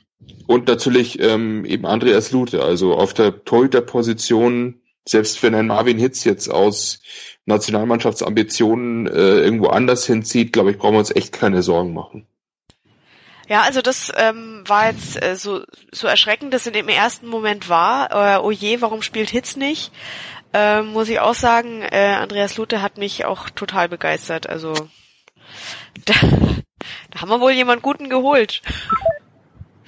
S6: und natürlich ähm, eben Andreas Lute, also auf der Torhüter-Position, selbst wenn ein Marvin Hitz jetzt aus Nationalmannschaftsambitionen äh, irgendwo anders hinzieht, glaube ich, brauchen wir uns echt keine Sorgen machen.
S3: Ja, also das ähm, war jetzt äh, so, so erschreckend, dass in dem ersten Moment war. Äh, oh je, warum spielt Hitz nicht? Äh, muss ich auch sagen, äh, Andreas Lute hat mich auch total begeistert. Also da, da haben wir wohl jemand Guten geholt.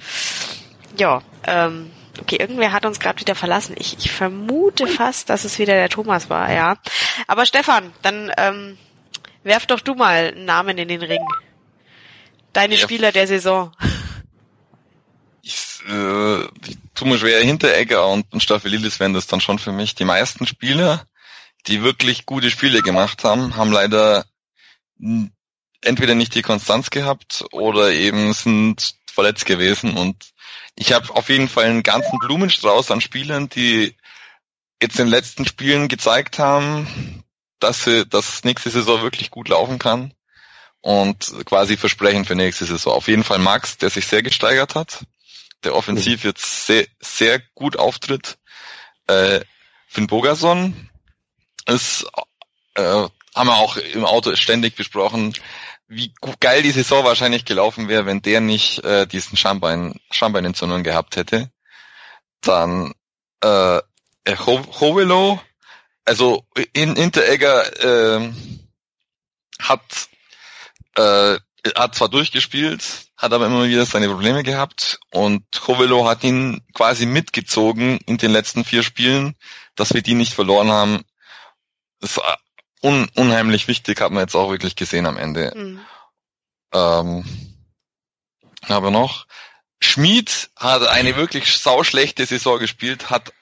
S3: ja, ähm, okay, irgendwer hat uns gerade wieder verlassen. Ich, ich vermute fast, dass es wieder der Thomas war, ja. Aber Stefan, dann ähm, werf doch du mal einen Namen in den Ring. Deine ja. Spieler der Saison.
S4: Ich, äh, ich tue mir schwer, Hinteregger und, und Staffelidis wären das dann schon für mich. Die meisten Spieler, die wirklich gute Spiele gemacht haben, haben leider entweder nicht die Konstanz gehabt oder eben sind verletzt gewesen. Und ich habe auf jeden Fall einen ganzen Blumenstrauß an Spielern, die jetzt in den letzten Spielen gezeigt haben, dass sie, dass nächste Saison wirklich gut laufen kann und quasi Versprechen für nächste Saison. Auf jeden Fall Max, der sich sehr gesteigert hat, der offensiv jetzt sehr, sehr gut auftritt. Äh, Finn Bogerson ist, äh, haben wir auch im Auto ständig besprochen, wie geil die Saison wahrscheinlich gelaufen wäre, wenn der nicht äh, diesen Schambein, Schambeinentzündung gehabt hätte. Dann äh, Hovelo, also in Interegger äh, hat äh, hat zwar durchgespielt, hat aber immer wieder seine Probleme gehabt und Covelo hat ihn quasi mitgezogen in den letzten vier Spielen, dass wir die nicht verloren haben. Das ist un unheimlich wichtig, hat man jetzt auch wirklich gesehen am Ende. Mhm. Ähm, aber noch, Schmid hat eine wirklich sauschlechte Saison gespielt, hat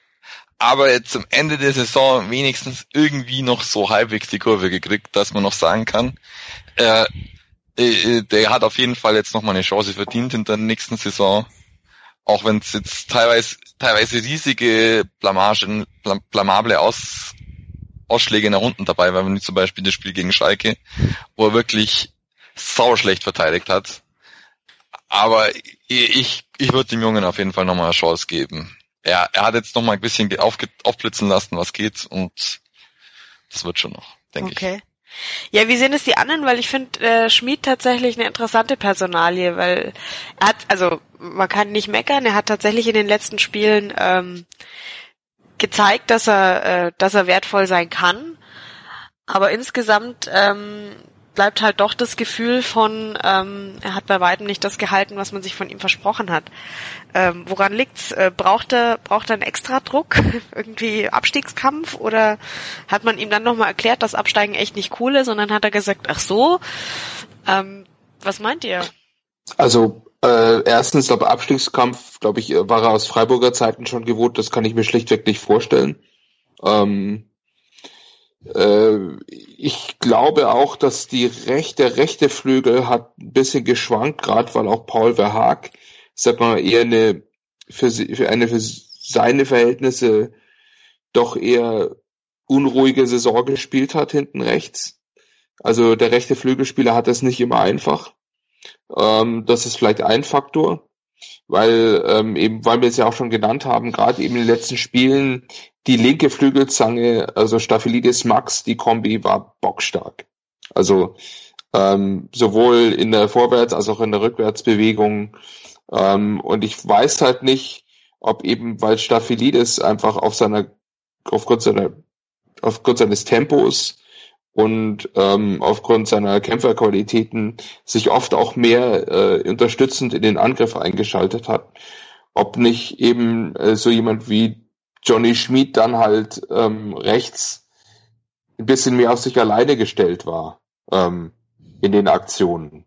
S4: aber jetzt am Ende der Saison wenigstens irgendwie noch so halbwegs die Kurve gekriegt, dass man noch sagen kann, äh, der hat auf jeden Fall jetzt nochmal eine Chance verdient in der nächsten Saison. Auch wenn es jetzt teilweise, teilweise riesige Blamagen, blamable Aus, Ausschläge nach unten dabei waren, wie zum Beispiel das Spiel gegen Schalke, wo er wirklich sau schlecht verteidigt hat. Aber ich, ich würde dem Jungen auf jeden Fall nochmal eine Chance geben. Er, er hat jetzt nochmal ein bisschen aufblitzen lassen, was geht und das wird schon noch, denke okay. ich.
S3: Ja, wie sehen es die anderen? Weil ich finde äh, Schmid tatsächlich eine interessante Personalie, weil er hat, also man kann nicht meckern, er hat tatsächlich in den letzten Spielen ähm, gezeigt, dass er, äh, dass er wertvoll sein kann. Aber insgesamt ähm, bleibt halt doch das Gefühl von, ähm, er hat bei weitem nicht das gehalten, was man sich von ihm versprochen hat. Ähm, woran liegt's? Äh, braucht er braucht er einen extra Druck, irgendwie Abstiegskampf oder hat man ihm dann nochmal erklärt, dass Absteigen echt nicht cool ist und dann hat er gesagt, ach so. Ähm, was meint ihr?
S6: Also Äh, erstens, glaube Abstiegskampf, glaube ich, war er aus Freiburger Zeiten schon gewohnt. Das kann ich mir schlichtweg nicht vorstellen. Ähm, äh, ich glaube auch, dass die rechte, rechte Flügel hat ein bisschen geschwankt, gerade weil auch Paul Verhaag, sag mal, eher eine für, für eine für seine Verhältnisse doch eher unruhige Saison gespielt hat hinten rechts. Also der rechte Flügelspieler hat es nicht immer einfach. Ähm, das ist vielleicht ein Faktor, weil ähm, eben, weil wir es ja auch schon genannt haben, gerade eben in den letzten Spielen die linke Flügelzange, also Staphylidis Max, die Kombi war bockstark. Also ähm, sowohl in der Vorwärts- als auch in der Rückwärtsbewegung. Ähm, und ich weiß halt nicht, ob eben, weil Staphylidis einfach auf seiner, aufgrund seiner, aufgrund seines Tempos und ähm, aufgrund seiner Kämpferqualitäten sich oft auch mehr äh, unterstützend in den Angriff eingeschaltet hat. Ob nicht eben äh, so jemand wie Johnny Schmid dann halt ähm, rechts ein bisschen mehr auf sich alleine gestellt war ähm, in den Aktionen.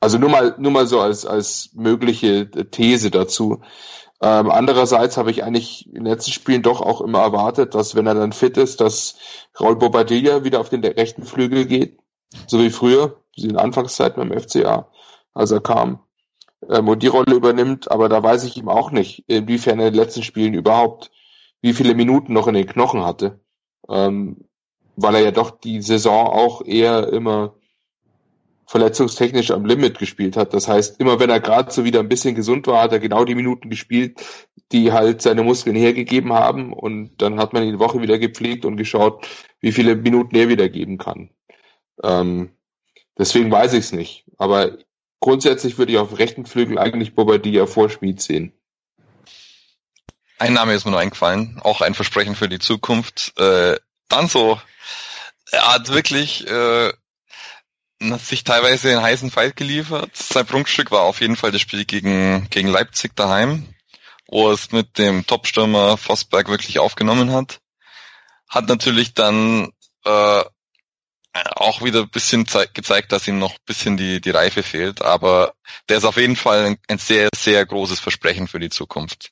S6: Also nur mal, nur mal so als, als mögliche These dazu. Ähm, andererseits habe ich eigentlich in den letzten Spielen doch auch immer erwartet, dass wenn er dann fit ist, dass Raul Bobadilla wieder auf den rechten Flügel geht, so wie früher, wie in Anfangszeit beim FCA, als er kam ähm, und die Rolle übernimmt. Aber da weiß ich ihm auch nicht, inwiefern er in den letzten Spielen überhaupt wie viele Minuten noch in den Knochen hatte, ähm, weil er ja doch die Saison auch eher immer verletzungstechnisch am Limit gespielt hat. Das heißt, immer wenn er gerade so wieder ein bisschen gesund war, hat er genau die Minuten gespielt, die halt seine Muskeln hergegeben haben. Und dann hat man ihn die Woche wieder gepflegt und geschaut, wie viele Minuten er wieder geben kann. Ähm, deswegen weiß ich es nicht. Aber grundsätzlich würde ich auf rechten Flügel eigentlich Bobadilla vor Schmid sehen.
S4: Ein Name ist mir nur eingefallen, auch ein Versprechen für die Zukunft. Äh, Danzo, er hat wirklich äh, hat sich teilweise einen heißen Fight geliefert. Sein Prunkstück war auf jeden Fall das Spiel gegen, gegen Leipzig daheim, wo es mit dem Topstürmer Vosberg wirklich aufgenommen hat. Hat natürlich dann äh, auch wieder ein bisschen gezeigt, dass ihm noch ein bisschen die, die Reife fehlt, aber der ist auf jeden Fall ein, ein sehr, sehr großes Versprechen für die Zukunft.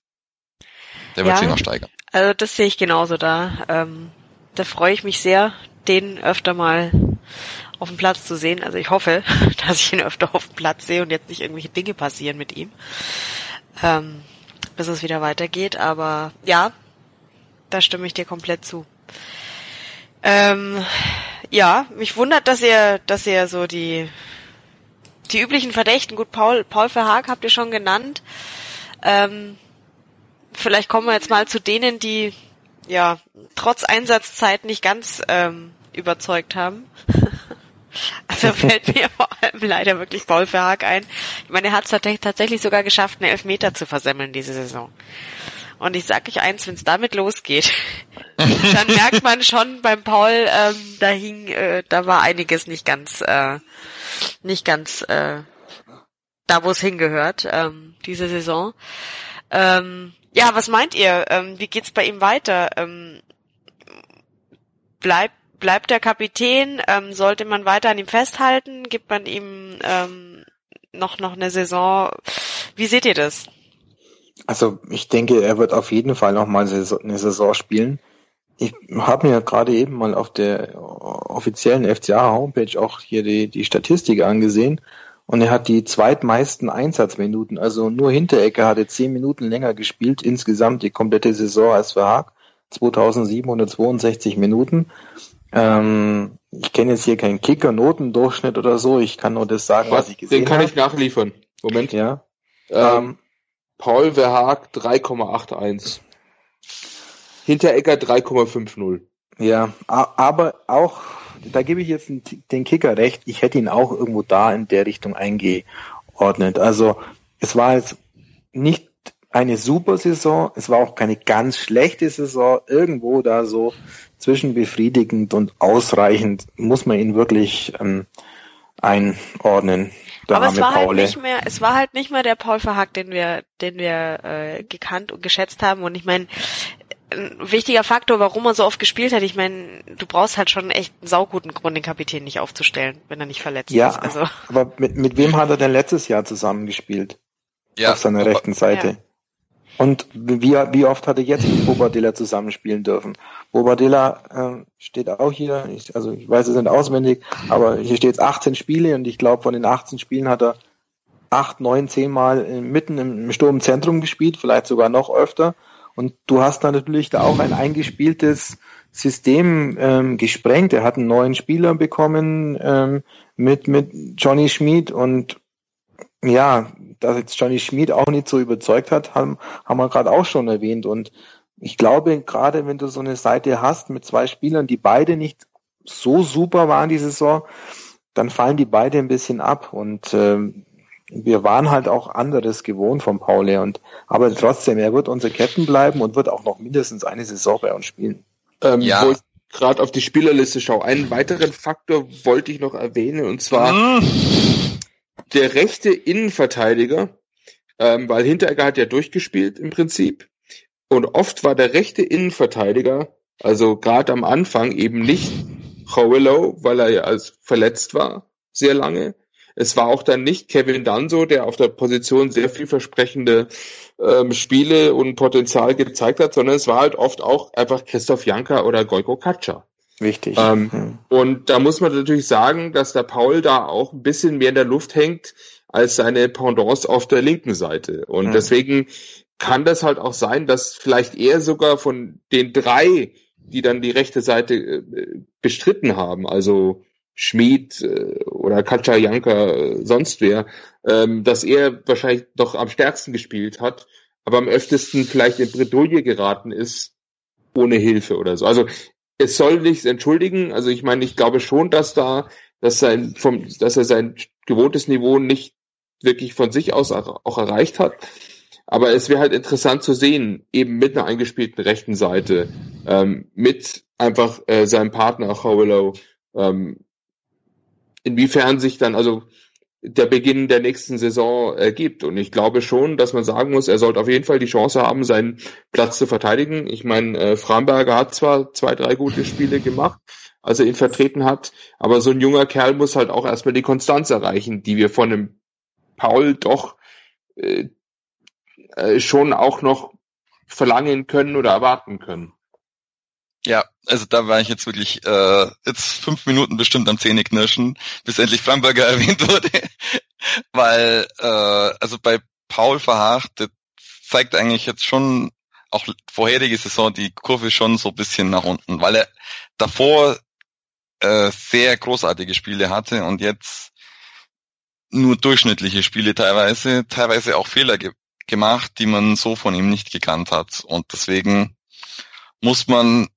S4: Der wird ja, sich noch steigern.
S3: Also das sehe ich genauso da. Ähm, da freue ich mich sehr, den öfter mal auf dem Platz zu sehen. Also ich hoffe, dass ich ihn öfter auf dem Platz sehe und jetzt nicht irgendwelche Dinge passieren mit ihm, ähm, bis es wieder weitergeht. Aber ja, da stimme ich dir komplett zu. Ähm, ja, mich wundert, dass ihr, dass ihr so die die üblichen Verdächten, gut, Paul, Paul Verhaag habt ihr schon genannt. Ähm, vielleicht kommen wir jetzt mal zu denen, die ja trotz Einsatzzeit nicht ganz ähm, überzeugt haben. Also fällt mir vor allem leider wirklich Paul Verhaag ein. Ich meine, er hat es tatsächlich sogar geschafft, einen Elfmeter zu versemmeln diese Saison. Und ich sag euch eins, wenn es damit losgeht, dann merkt man schon beim Paul, ähm, da hing, äh, da war einiges nicht ganz, äh, nicht ganz äh, da, wo es hingehört, ähm, diese Saison. Ähm, ja, was meint ihr? Ähm, wie geht's bei ihm weiter? Ähm, bleibt bleibt der Kapitän? Ähm, sollte man weiter an ihm festhalten? Gibt man ihm ähm, noch noch eine Saison? Wie seht ihr das?
S5: Also ich denke, er wird auf jeden Fall noch mal eine Saison spielen. Ich habe mir gerade eben mal auf der offiziellen FCA-Homepage auch hier die, die Statistik angesehen und er hat die zweitmeisten Einsatzminuten. Also nur Hinterecke hatte zehn Minuten länger gespielt, insgesamt die komplette Saison als Verhaag. 2762 Minuten. Ähm, ich kenne jetzt hier keinen Kicker-Notendurchschnitt oder so. Ich kann nur das sagen, was, was ich gesehen habe.
S6: Den kann hab. ich nachliefern. Moment.
S5: Ja.
S6: Ähm, Paul Verhaag 3,81. Hinteregger 3,50.
S5: Ja, aber auch, da gebe ich jetzt den Kicker recht, ich hätte ihn auch irgendwo da in der Richtung eingeordnet. Also es war jetzt nicht eine super Saison, es war auch keine ganz schlechte Saison, irgendwo da so zwischen befriedigend und ausreichend muss man ihn wirklich ähm, einordnen.
S3: Aber es war halt nicht mehr, es war halt nicht mehr der Paul Verhack, den wir, den wir äh, gekannt und geschätzt haben. Und ich meine, ein wichtiger Faktor, warum er so oft gespielt hat. Ich meine, du brauchst halt schon echt einen sauguten Grund, den Kapitän nicht aufzustellen, wenn er nicht verletzt
S5: ja,
S3: ist. Also.
S5: aber mit, mit wem hat er denn letztes Jahr zusammengespielt?
S4: Ja,
S5: Auf seiner
S4: aber-
S5: rechten Seite.
S3: Ja.
S5: Und wie, wie oft hat er jetzt mit Bobadilla zusammenspielen dürfen? Bobadilla äh, steht auch hier, ich, also ich weiß es nicht auswendig, aber hier steht jetzt 18 Spiele und ich glaube von den 18 Spielen hat er acht, neun, zehn Mal mitten im, im Sturmzentrum gespielt, vielleicht sogar noch öfter. Und du hast da natürlich da auch ein eingespieltes System ähm, gesprengt. Er hat einen neuen Spieler bekommen ähm, mit, mit Johnny Schmid und ja, dass jetzt Johnny Schmid auch nicht so überzeugt hat, haben, haben wir gerade auch schon erwähnt. Und ich glaube, gerade wenn du so eine Seite hast mit zwei Spielern, die beide nicht so super waren die Saison, dann fallen die beide ein bisschen ab. Und ähm, wir waren halt auch anderes gewohnt vom Paul her. Und aber trotzdem, er wird unser Captain bleiben und wird auch noch mindestens eine Saison bei uns spielen.
S6: Ähm,
S4: Ja.
S6: Wo ich gerade auf die Spielerliste schaue. Einen weiteren Faktor wollte ich noch erwähnen, und zwar
S4: Hm.
S6: Der rechte Innenverteidiger, ähm, weil Hinteregger hat ja durchgespielt im Prinzip. Und oft war der rechte Innenverteidiger, also gerade am Anfang eben nicht Willow, weil er ja als verletzt war, sehr lange. Es war auch dann nicht Kevin Danso, der auf der Position sehr vielversprechende ähm, Spiele und Potenzial gezeigt hat, sondern es war halt oft auch einfach Christoph Janka oder Gojko Katscha.
S5: Wichtig.
S6: Ähm,
S5: Hm.
S6: Und da muss man natürlich sagen, dass der Paul da auch ein bisschen mehr in der Luft hängt als seine Pendants auf der linken Seite. Und
S5: Mhm.
S6: deswegen kann das halt auch sein, dass vielleicht er sogar von den drei, die dann die rechte Seite äh, bestritten haben, also Schmid äh, oder Katja Janka, äh, sonst wer, ähm, dass er wahrscheinlich doch am stärksten gespielt hat, aber am öftesten vielleicht in Bredouille geraten ist, ohne Hilfe oder so. Also es soll nichts entschuldigen. Also ich meine, ich glaube schon, dass da, dass sein, vom, dass er sein gewohntes Niveau nicht wirklich von sich aus auch erreicht hat. Aber es wäre halt interessant zu sehen, eben mit einer eingespielten rechten Seite, ähm, mit einfach äh, seinem Partner Howellow, ähm, inwiefern sich dann also der Beginn der nächsten Saison ergibt. Und ich glaube schon, dass man sagen muss, er sollte auf jeden Fall die Chance haben, seinen Platz zu verteidigen. Ich meine, äh, Framberger hat zwar zwei, drei gute Spiele gemacht, als er ihn vertreten hat, aber so ein junger Kerl muss halt auch erstmal die Konstanz erreichen, die wir von einem Paul doch äh, äh, schon auch noch verlangen können oder erwarten können.
S4: Ja, also da war ich jetzt wirklich äh, jetzt fünf Minuten bestimmt am Zähneknirschen, bis endlich Framberger erwähnt wurde. Weil, äh, also bei Paul Verhaag, der zeigt eigentlich jetzt schon auch vorherige Saison die Kurve schon so ein bisschen nach unten, weil er davor äh, sehr großartige Spiele hatte und jetzt nur durchschnittliche Spiele teilweise, teilweise auch Fehler ge gemacht, die man so von ihm nicht gekannt hat. Und deswegen muss man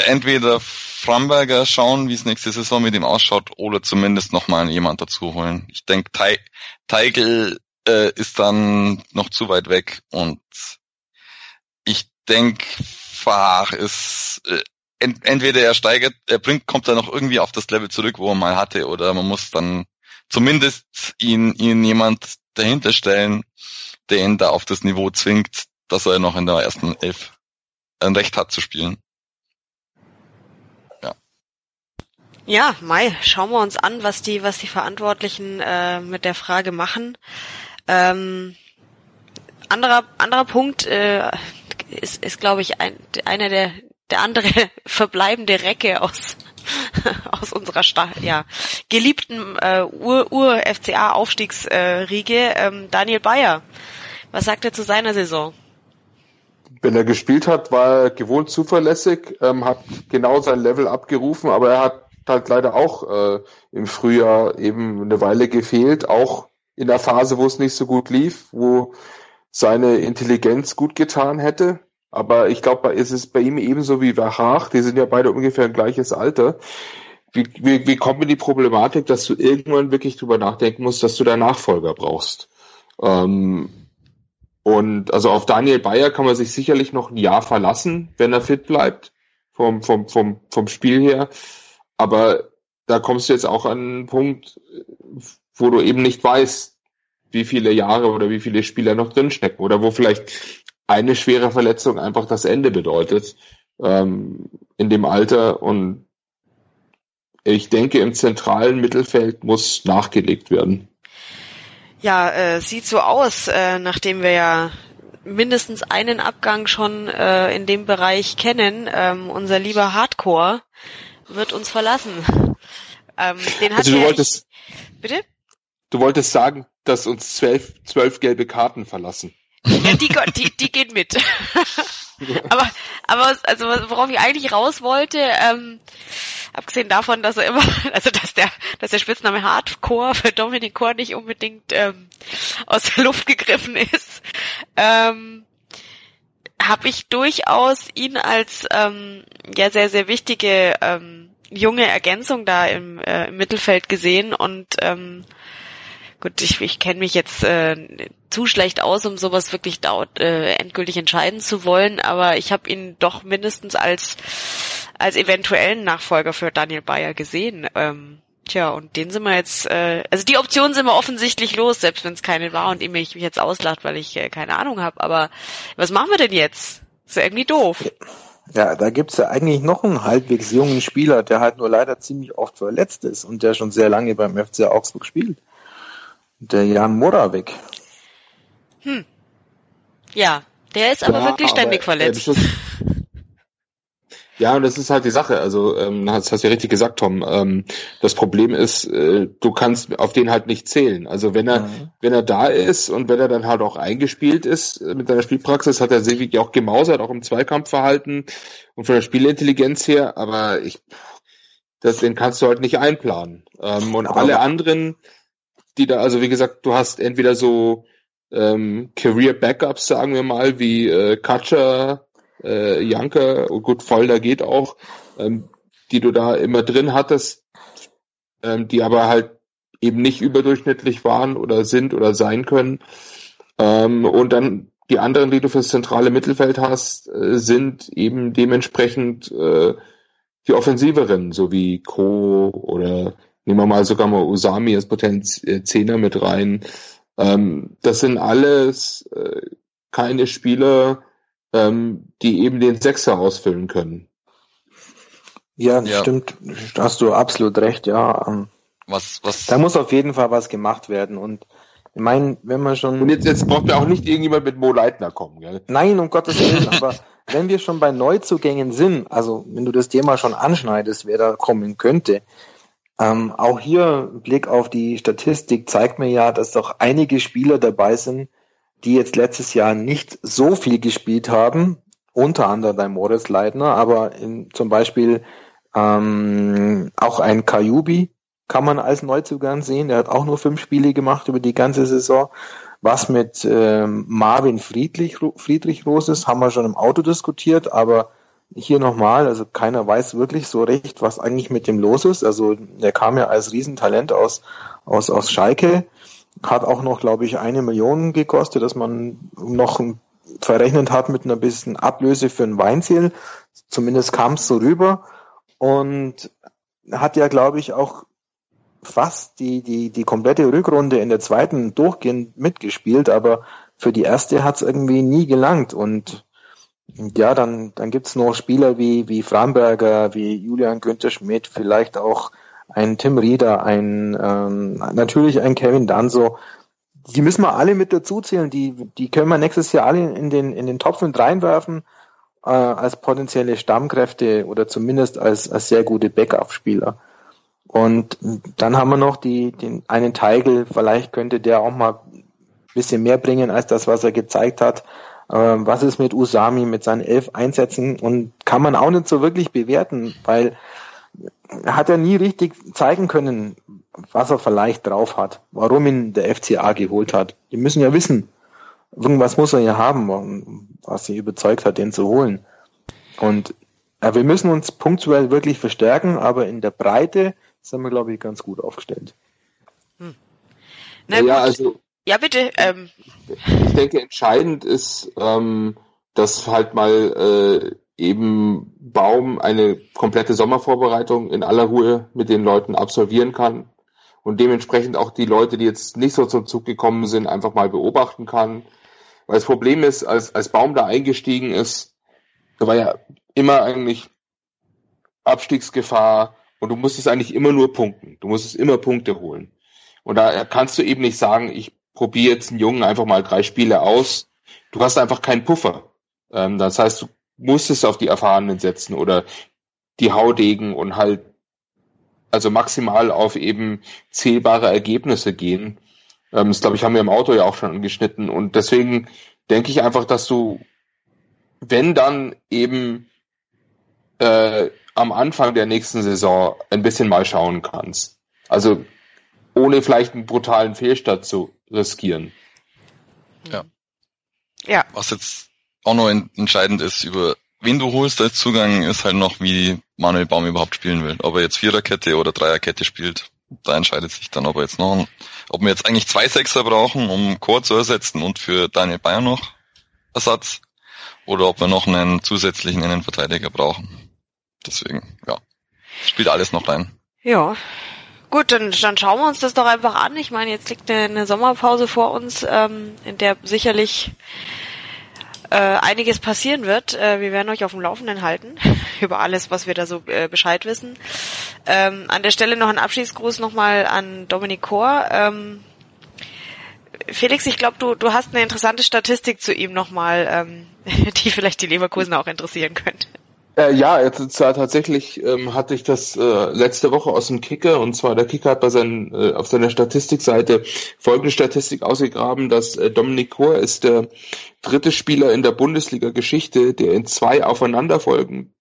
S4: entweder Framberger schauen, wie es nächste Saison mit ihm ausschaut, oder zumindest nochmal jemand dazu holen. Ich denke, Te Teigl äh, ist dann noch zu weit weg und ich denke, Verhaag ist äh, ent entweder er steigert, er bringt, kommt er noch irgendwie auf das Level zurück, wo er mal hatte, oder man muss dann zumindest ihn, ihn jemand dahinter stellen, der ihn da auf das Niveau zwingt, dass er noch in der ersten Elf ein Recht hat zu spielen.
S3: Ja, Mai, schauen wir uns an, was die, was die Verantwortlichen äh, mit der Frage machen. Ähm, anderer, anderer Punkt äh, ist, ist glaube ich, ein, einer der, der andere verbleibende Recke aus aus unserer Sta ja, geliebten äh, Ur-FCA-Aufstiegsriege, äh, ähm, Daniel Bayer. Was sagt er zu seiner Saison?
S6: Wenn er gespielt hat, war er gewohnt zuverlässig, ähm, hat genau sein Level abgerufen, aber er hat halt leider auch äh, im Frühjahr eben eine Weile gefehlt, auch in der Phase, wo es nicht so gut lief, wo seine Intelligenz gut getan hätte. Aber ich glaube, ist es bei ihm ebenso wie Haag, die sind ja beide ungefähr ein gleiches Alter. Wie, wie, wie kommt mir die Problematik, dass du irgendwann wirklich drüber nachdenken musst, dass du da Nachfolger brauchst? Ähm, und also auf Daniel Bayer kann man sich sicherlich noch ein Jahr verlassen, wenn er fit bleibt, vom, vom, vom, vom Spiel her. Aber da kommst du jetzt auch an einen Punkt, wo du eben nicht weißt, wie viele Jahre oder wie viele Spieler noch drinstecken oder wo vielleicht eine schwere Verletzung einfach das Ende bedeutet ähm, in dem Alter. Und ich denke, im zentralen Mittelfeld muss nachgelegt werden.
S3: Ja, äh, sieht so aus, äh, nachdem wir ja mindestens einen Abgang schon äh, in dem Bereich kennen. Ähm, unser lieber Hardcore wird uns verlassen. Ähm, den hat
S6: also du wolltest,
S3: bitte?
S6: du wolltest sagen, dass uns zwölf, zwölf gelbe Karten verlassen.
S3: Ja, die, die, die geht mit. aber, aber also worauf ich eigentlich raus wollte, ähm, abgesehen davon, dass er immer, also dass der, dass der Spitzname Hardcore für Dominic Core nicht unbedingt ähm, aus der Luft gegriffen ist, ähm, habe ich durchaus ihn als ähm, ja sehr sehr wichtige ähm, junge Ergänzung da im, äh, im Mittelfeld gesehen und ähm, gut, ich, ich kenne mich jetzt äh, zu schlecht aus, um sowas wirklich dauert, äh, endgültig entscheiden zu wollen, aber ich habe ihn doch mindestens als als eventuellen Nachfolger für Daniel Bayer gesehen. Ähm, tja, und den sind wir jetzt, äh, also die Option sind wir offensichtlich los, selbst wenn es keine war und ihm mich, mich jetzt auslacht, weil ich äh, keine Ahnung habe. Aber was machen wir denn jetzt? Ist ja irgendwie doof.
S5: Ja, da gibt's ja eigentlich noch einen halbwegs jungen Spieler, der halt nur leider ziemlich oft verletzt ist und der schon sehr lange beim FC Augsburg spielt. Der Jan Moravec.
S3: Hm. Ja, der ist aber
S6: Ja,
S3: wirklich ständig
S6: aber,
S3: verletzt.
S6: Ja, und das ist halt die Sache. Also, ähm, das hast du ja richtig gesagt, Tom. Ähm, das Problem ist, äh, du kannst auf den halt nicht zählen. Also wenn er,
S5: Mhm.
S6: wenn er da ist und wenn er dann halt auch eingespielt ist äh, mit seiner Spielpraxis, hat er sich wirklich auch gemausert, auch im Zweikampfverhalten und von der Spielintelligenz her. Aber ich, das, den kannst du halt nicht einplanen. Ähm, und
S5: Aber-
S6: alle anderen, die da, also wie gesagt, du hast entweder so ähm, Career Backups, sagen wir mal, wie äh, Katscher, äh, Janker, und gut, Vollder geht auch, ähm, die du da immer drin hattest, ähm, die aber halt eben nicht überdurchschnittlich waren oder sind oder sein können. Ähm, und dann die anderen, die du fürs zentrale Mittelfeld hast, äh, sind eben dementsprechend äh, die offensiveren, so wie Co. oder nehmen wir mal sogar mal Usami als Potenz äh, Zehner mit rein. Ähm, das sind alles äh, keine Spieler, ähm, die eben den Sechser ausfüllen können.
S5: Ja,
S4: Ja.
S5: stimmt. Da hast du absolut recht, ja. Ähm,
S4: Was, was,
S5: Da muss auf jeden Fall was gemacht werden. Und ich meine, wenn man schon.
S6: Und jetzt, jetzt braucht mir auch nicht irgendjemand mit Mo Leitner kommen, gell?
S5: Nein, um Gottes Willen, aber wenn wir schon bei Neuzugängen sind, also wenn du das Thema schon anschneidest, wer da kommen könnte, ähm, auch hier ein Blick auf die Statistik zeigt mir ja, dass doch einige Spieler dabei sind, die jetzt letztes Jahr nicht so viel gespielt haben, unter anderem bei Moritz Leitner, aber in, zum Beispiel ähm, auch ein Kajubi kann man als Neuzugang sehen, der hat auch nur fünf Spiele gemacht über die ganze Saison. Was mit ähm, Marvin Friedrich, Friedrich los ist, haben wir schon im Auto diskutiert, aber hier nochmal, also keiner weiß wirklich so recht, was eigentlich mit dem los ist. Also der kam ja als Riesentalent aus, aus, aus Schalke, hat auch noch, glaube ich, eine Million gekostet, dass man noch verrechnet hat mit einer bisschen Ablöse für ein Weinziel. Zumindest kam es so rüber und hat ja, glaube ich, auch fast die, die, die komplette Rückrunde in der zweiten durchgehend mitgespielt, aber für die erste hat es irgendwie nie gelangt. Und ja, dann, dann gibt's noch Spieler wie, wie Framberger, wie Julian Günther Schmidt, vielleicht auch ein Tim Rieder, ein ähm, natürlich ein Kevin Danso. Die müssen wir alle mit dazu zählen. Die, die können wir nächstes Jahr alle in den, in den Topf mit reinwerfen äh, als potenzielle Stammkräfte oder zumindest als, als sehr gute Backup-Spieler. Und dann haben wir noch die, den einen Teigel, vielleicht könnte der auch mal ein bisschen mehr bringen als das, was er gezeigt hat. Ähm, was ist mit Usami, mit seinen elf Einsätzen? Und kann man auch nicht so wirklich bewerten, weil hat ja nie richtig zeigen können, was er vielleicht drauf hat, warum ihn der FCA geholt hat. Die müssen ja wissen, irgendwas muss er ja haben, was sie überzeugt hat, den zu holen. Und ja, wir müssen uns punktuell wirklich verstärken, aber in der Breite sind wir, glaube ich, ganz gut aufgestellt.
S3: Na gut.
S6: ja, also
S3: Ja, bitte. Ähm,
S6: ich denke, entscheidend ist, ähm, dass halt mal äh, eben Baum eine komplette Sommervorbereitung in aller Ruhe mit den Leuten absolvieren kann und dementsprechend auch die Leute, die jetzt nicht so zum Zug gekommen sind, einfach mal beobachten kann. Weil das Problem ist, als, als Baum da eingestiegen ist, da war ja immer eigentlich Abstiegsgefahr und du musstest eigentlich immer nur punkten. Du musstest immer Punkte holen. Und da kannst du eben nicht sagen, ich probiere jetzt einen Jungen einfach mal drei Spiele aus. Du hast einfach keinen Puffer. Ähm, das heißt, du musstest auf die Erfahrenen setzen oder die Haudegen und halt also maximal auf eben zählbare Ergebnisse gehen. Ähm, das glaube ich haben wir im Auto ja auch schon angeschnitten und deswegen denke ich einfach, dass du, wenn dann eben äh, am Anfang der nächsten Saison ein bisschen mal schauen kannst. Also ohne vielleicht einen brutalen Fehlstart zu riskieren.
S4: Ja.
S3: Ja.
S4: Was jetzt auch noch entscheidend ist, über wen du holst als Zugang, ist halt noch, wie Manuel Baum überhaupt spielen will. Ob er jetzt Viererkette oder Dreierkette spielt, da entscheidet sich dann, ob er jetzt noch, ob wir jetzt eigentlich zwei Sechser brauchen, um Chor zu ersetzen und für Daniel Bayer noch Ersatz, oder ob wir noch einen zusätzlichen Innenverteidiger brauchen. Deswegen, ja, spielt alles noch rein.
S3: Ja. Gut, dann, dann schauen wir uns das doch einfach an. Ich meine, jetzt liegt eine, eine Sommerpause vor uns, ähm, in der sicherlich äh, einiges passieren wird. Äh, wir werden euch auf dem Laufenden halten über alles, was wir da so äh, Bescheid wissen. Ähm, an der Stelle noch ein Abschiedsgruß nochmal an Dominik Kor. Ähm, Felix, ich glaube, du, du hast eine interessante Statistik zu ihm nochmal, ähm, die vielleicht die Leverkusen auch interessieren könnte.
S6: Äh, ja, jetzt zwar tatsächlich ähm, hatte ich das äh, letzte Woche aus dem Kicker und zwar der Kicker hat bei seinen, äh, auf seiner Statistikseite folgende Statistik ausgegraben, dass äh, Dominik Kor ist der dritte Spieler in der Bundesliga-Geschichte, der in zwei aufeinanderfolgenden,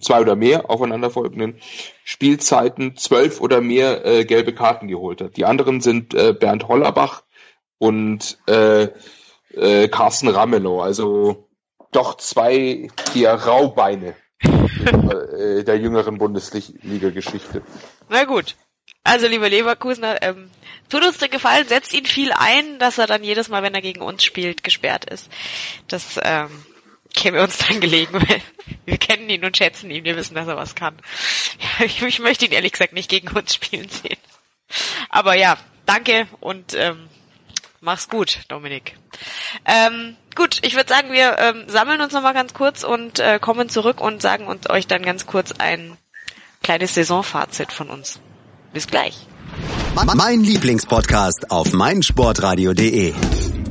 S6: zwei oder mehr aufeinanderfolgenden Spielzeiten zwölf oder mehr äh, gelbe Karten geholt hat. Die anderen sind äh, Bernd Hollerbach und äh, äh, Carsten Ramelow. Also doch zwei eher Raubeine äh, der jüngeren Bundesliga-Geschichte.
S3: Na gut. Also, lieber Leverkusener, ähm, tut uns den Gefallen, setzt ihn viel ein, dass er dann jedes Mal, wenn er gegen uns spielt, gesperrt ist. Das ähm, käme uns dann gelegen, weil wir kennen ihn und schätzen ihn, wir wissen, dass er was kann. Ich, ich möchte ihn ehrlich gesagt nicht gegen uns spielen sehen. Aber ja, danke und ähm, mach's gut, Dominik. Ähm, gut, ich würde sagen, wir ähm, sammeln uns nochmal ganz kurz und äh, kommen zurück und sagen uns euch dann ganz kurz ein kleines Saisonfazit von uns. Bis gleich.
S1: Mein Lieblingspodcast auf meinsportradio.de.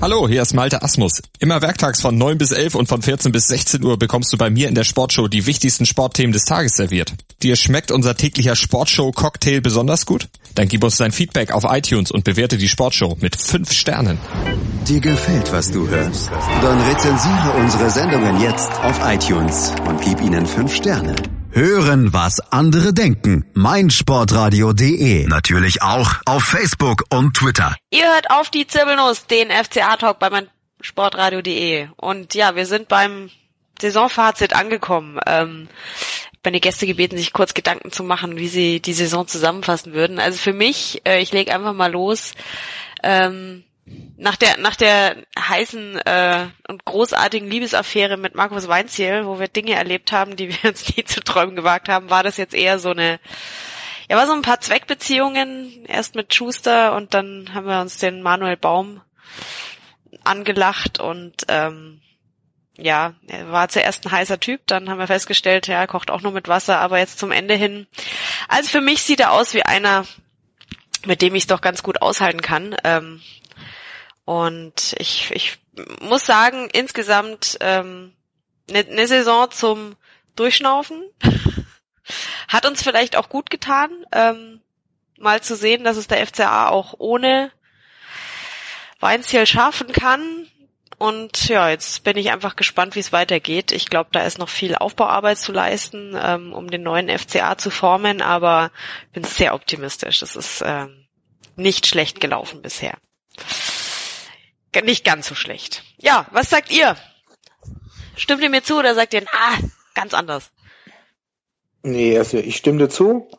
S11: Hallo, hier ist Malte Asmus. Immer werktags von 9 bis 11 und von 14 bis 16 Uhr bekommst du bei mir in der Sportshow die wichtigsten Sportthemen des Tages serviert. Dir schmeckt unser täglicher Sportshow-Cocktail besonders gut? Dann gib uns dein Feedback auf iTunes und bewerte die Sportshow mit 5 Sternen.
S1: Dir gefällt, was du hörst? Dann rezensiere unsere Sendungen jetzt auf iTunes und gib ihnen 5 Sterne. Hören, was andere denken. meinsportradio.de. Natürlich auch auf Facebook und Twitter.
S3: Ihr hört auf die Zirbelnuss, den FCA-Talk bei meinsportradio.de. Und ja, wir sind beim Saisonfazit angekommen. Ähm, meine Gäste gebeten, sich kurz Gedanken zu machen, wie sie die Saison zusammenfassen würden. Also für mich, äh, ich lege einfach mal los. Ähm, nach der nach der heißen äh, und großartigen Liebesaffäre mit Markus Weinziel, wo wir Dinge erlebt haben, die wir uns nie zu träumen gewagt haben, war das jetzt eher so eine ja, war so ein paar Zweckbeziehungen, erst mit Schuster und dann haben wir uns den Manuel Baum angelacht und ähm, ja, er war zuerst ein heißer Typ, dann haben wir festgestellt, ja, er kocht auch nur mit Wasser, aber jetzt zum Ende hin. Also für mich sieht er aus wie einer, mit dem ich es doch ganz gut aushalten kann. Ähm, und ich, ich muss sagen, insgesamt ähm, eine ne Saison zum Durchschnaufen. Hat uns vielleicht auch gut getan, ähm, mal zu sehen, dass es der FCA auch ohne Weinziel schaffen kann. Und ja, jetzt bin ich einfach gespannt, wie es weitergeht. Ich glaube, da ist noch viel Aufbauarbeit zu leisten, ähm, um den neuen FCA zu formen, aber bin sehr optimistisch. Es ist ähm, nicht schlecht gelaufen bisher nicht ganz so schlecht. Ja, was sagt ihr? Stimmt ihr mir zu oder sagt ihr, ah, ganz anders?
S5: Nee, also ich stimme dir zu.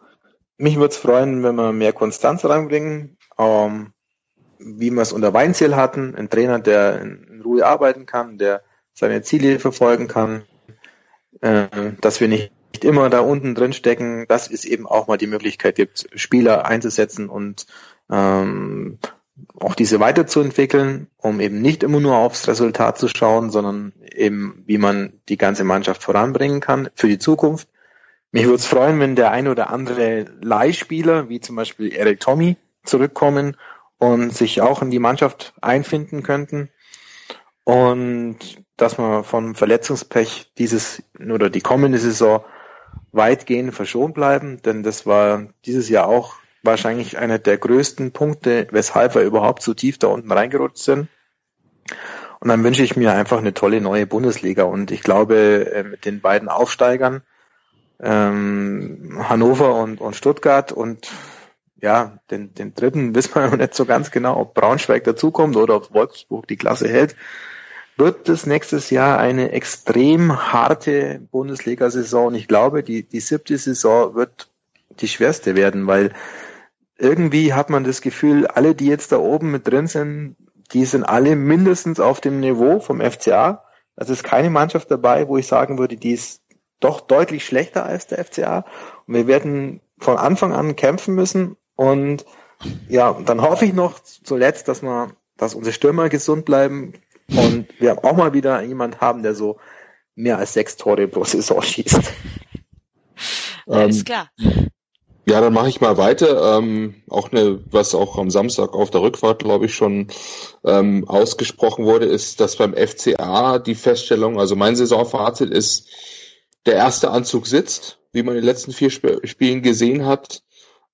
S5: Mich würde es freuen, wenn wir mehr Konstanz reinbringen, ähm, wie wir es unter Weinziel hatten, ein Trainer, der in Ruhe arbeiten kann, der seine Ziele verfolgen kann, äh, dass wir nicht immer da unten drin stecken, dass es eben auch mal die Möglichkeit gibt, Spieler einzusetzen und ähm, auch diese weiterzuentwickeln, um eben nicht immer nur aufs Resultat zu schauen, sondern eben, wie man die ganze Mannschaft voranbringen kann für die Zukunft. Mich würde es freuen, wenn der ein oder andere Leihspieler, wie zum Beispiel Eric Tommy, zurückkommen und sich auch in die Mannschaft einfinden könnten. Und dass wir vom Verletzungspech dieses oder die kommende Saison weitgehend verschont bleiben, denn das war dieses Jahr auch wahrscheinlich einer der größten Punkte, weshalb wir überhaupt so tief da unten reingerutscht sind. Und dann wünsche ich mir einfach eine tolle neue Bundesliga. Und ich glaube, äh, mit den beiden Aufsteigern, ähm, Hannover und, und Stuttgart und ja, den, den dritten wissen wir noch nicht so ganz genau, ob Braunschweig dazukommt oder ob Wolfsburg die Klasse hält, wird es nächstes Jahr eine extrem harte Bundesliga-Saison. Und ich glaube, die, die siebte Saison wird die schwerste werden, weil irgendwie hat man das Gefühl, alle, die jetzt da oben mit drin sind, die sind alle mindestens auf dem Niveau vom FCA. Also ist keine Mannschaft dabei, wo ich sagen würde, die ist doch deutlich schlechter als der FCA. Und wir werden von Anfang an kämpfen müssen. Und ja, dann hoffe ich noch zuletzt, dass wir, dass unsere Stürmer gesund bleiben und wir auch mal wieder jemand haben, der so mehr als sechs Tore pro Saison schießt.
S3: Alles ähm, klar.
S6: Ja, dann mache ich mal weiter. Ähm, auch eine, was auch am Samstag auf der Rückfahrt, glaube ich, schon ähm, ausgesprochen wurde, ist, dass beim FCA die Feststellung, also mein Saisonfazit ist, der erste Anzug sitzt, wie man in den letzten vier Sp Spielen gesehen hat.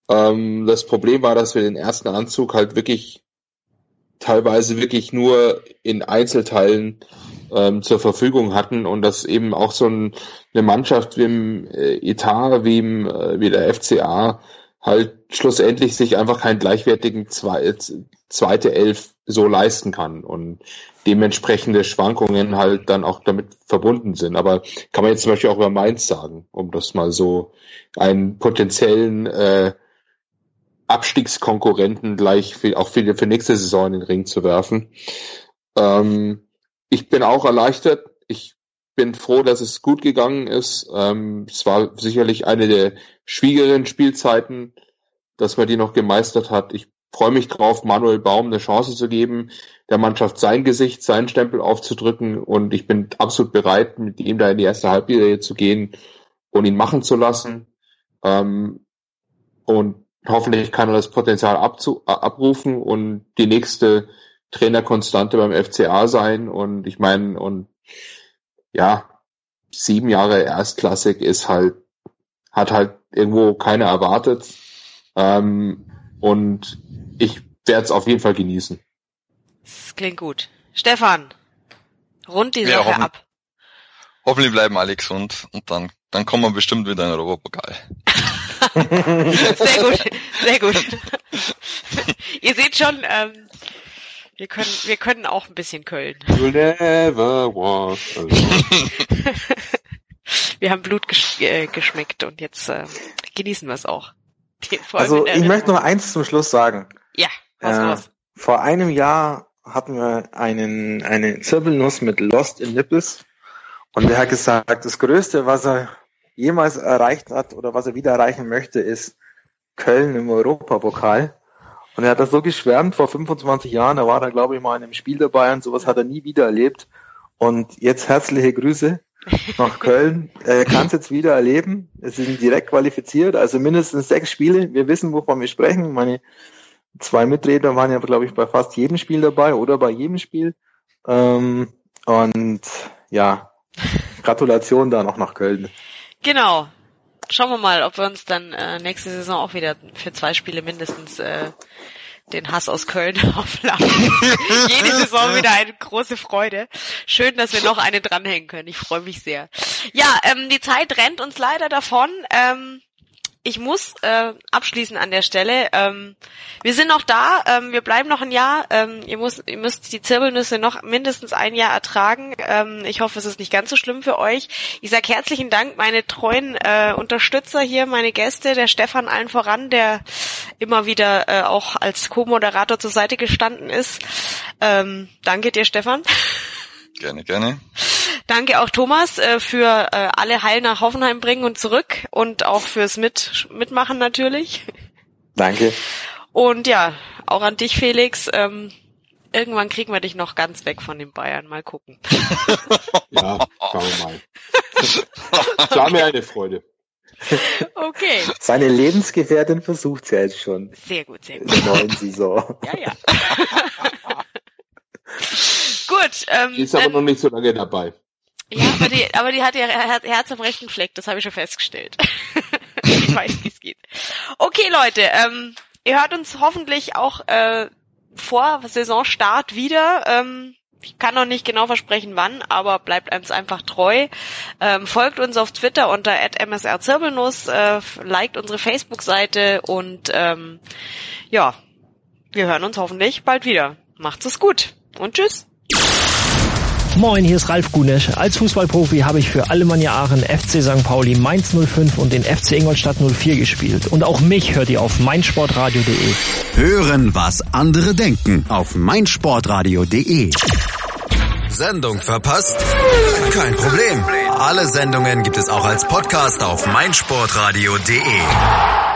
S6: Ähm, das Problem war, dass wir den ersten Anzug halt wirklich teilweise wirklich nur in Einzelteilen ähm, zur Verfügung hatten und dass eben auch so ein, eine Mannschaft wie im äh, Etat, wie, im, äh, wie der FCA halt schlussendlich sich einfach keinen gleichwertigen zwei, zweite Elf so leisten kann und dementsprechende Schwankungen halt dann auch damit verbunden sind. Aber kann man jetzt zum Beispiel auch über Mainz sagen, um das mal so einen potenziellen äh, Abstiegskonkurrenten gleich für, auch für, für nächste Saison in den Ring zu werfen. Ähm, ich bin auch erleichtert. Ich bin froh, dass es gut gegangen ist. Ähm, es war sicherlich eine der schwierigeren Spielzeiten, dass man die noch gemeistert hat. Ich freue mich drauf, Manuel Baum eine Chance zu geben, der Mannschaft sein Gesicht, seinen Stempel aufzudrücken und ich bin absolut bereit, mit ihm da in die erste Halbserie zu gehen und ihn machen zu lassen. Ähm, und hoffentlich kann er das Potenzial abzu abrufen und die nächste Trainerkonstante beim FCA sein. Und ich meine, und ja, sieben Jahre Erstklassik ist halt, hat halt irgendwo keiner erwartet. Ähm, und ich werde es auf jeden Fall genießen.
S3: Das klingt gut. Stefan, rund die Sache ja, ab.
S4: Hoffentlich bleiben alle gesund und dann, dann kommen wir bestimmt wieder in den Europapokal.
S3: sehr gut, sehr gut. Ihr seht schon, ähm, wir können, wir können auch ein bisschen Köln. You'll never walk wir haben Blut gesch äh, geschmeckt und jetzt äh, genießen wir es auch.
S5: also ich möchte noch eins zum Schluss sagen.
S3: Ja, was äh, los?
S5: Vor einem Jahr hatten wir einen, eine Zirbelnuss mit Lost in Nipples und der hat gesagt, das Größte, was er jemals erreicht hat oder was er wieder erreichen möchte, ist Köln im Europapokal. Und er hat das so geschwärmt vor 25 Jahren, da war er, glaube ich, mal in einem Spiel dabei und sowas hat er nie wieder erlebt. Und jetzt herzliche Grüße nach Köln. Er kann es jetzt wieder erleben. Es sind direkt qualifiziert, also mindestens sechs Spiele. Wir wissen, wovon wir sprechen. Meine zwei Mitredner waren ja, glaube ich, bei fast jedem Spiel dabei oder bei jedem Spiel. Ähm, und ja, Gratulation da noch nach Köln.
S3: Genau. Schauen wir mal, ob wir uns dann äh, nächste Saison auch wieder für zwei Spiele mindestens äh, den Hass aus Köln aufladen. Jede Saison wieder eine große Freude. Schön, dass wir noch eine dranhängen können. Ich freue mich sehr. Ja, ähm, die Zeit rennt uns leider davon. Ähm, ich muss äh, abschließen an der Stelle. Ähm, wir sind noch da, ähm, wir bleiben noch ein Jahr. Ähm, ihr, muss, ihr müsst die Zirbelnüsse noch mindestens ein Jahr ertragen. Ähm, ich hoffe, es ist nicht ganz so schlimm für euch. Ich sage herzlichen Dank, meine treuen äh, Unterstützer hier, meine Gäste, der Stefan allen voran, der immer wieder äh, auch als Co-Moderator zur Seite gestanden ist. Ähm, danke dir, Stefan.
S4: Gerne, gerne.
S3: Danke auch Thomas äh, für äh, alle Heil nach Hoffenheim bringen und zurück und auch fürs Mit Mitmachen natürlich.
S5: Danke.
S3: Und ja, auch an dich, Felix. Ähm, irgendwann kriegen wir dich noch ganz weg von den Bayern. Mal gucken.
S6: Ja, schauen wir mal. Es war mir eine Freude.
S3: Okay,
S5: Seine Lebensgefährtin versucht's ja jetzt schon.
S3: sehr gut, sehr
S5: In
S3: gut.
S5: der neuen Saison.
S3: Ja, ja. gut, ähm,
S6: Die ist aber
S3: dann-
S6: noch nicht so lange dabei.
S3: Ja, aber die, aber die hat ja Her- Herz am rechten Fleck, das habe ich schon festgestellt. ich weiß, wie es geht. Okay, Leute, ähm, ihr hört uns hoffentlich auch äh, vor Saisonstart wieder. Ähm, ich kann noch nicht genau versprechen, wann, aber bleibt uns einfach treu. Ähm, folgt uns auf Twitter unter @msrzirbelnuss, äh, liked unsere Facebook-Seite und ähm, ja, wir hören uns hoffentlich bald wieder. Macht's es gut und tschüss.
S12: Moin, hier ist Ralf Gunesch. Als Fußballprofi habe ich für Alemannia Aachen, FC St. Pauli, Mainz 05 und den FC Ingolstadt 04 gespielt. Und auch mich hört ihr auf meinsportradio.de.
S1: Hören, was andere denken auf meinsportradio.de. Sendung verpasst? Kein Problem. Alle Sendungen gibt es auch als Podcast auf meinsportradio.de.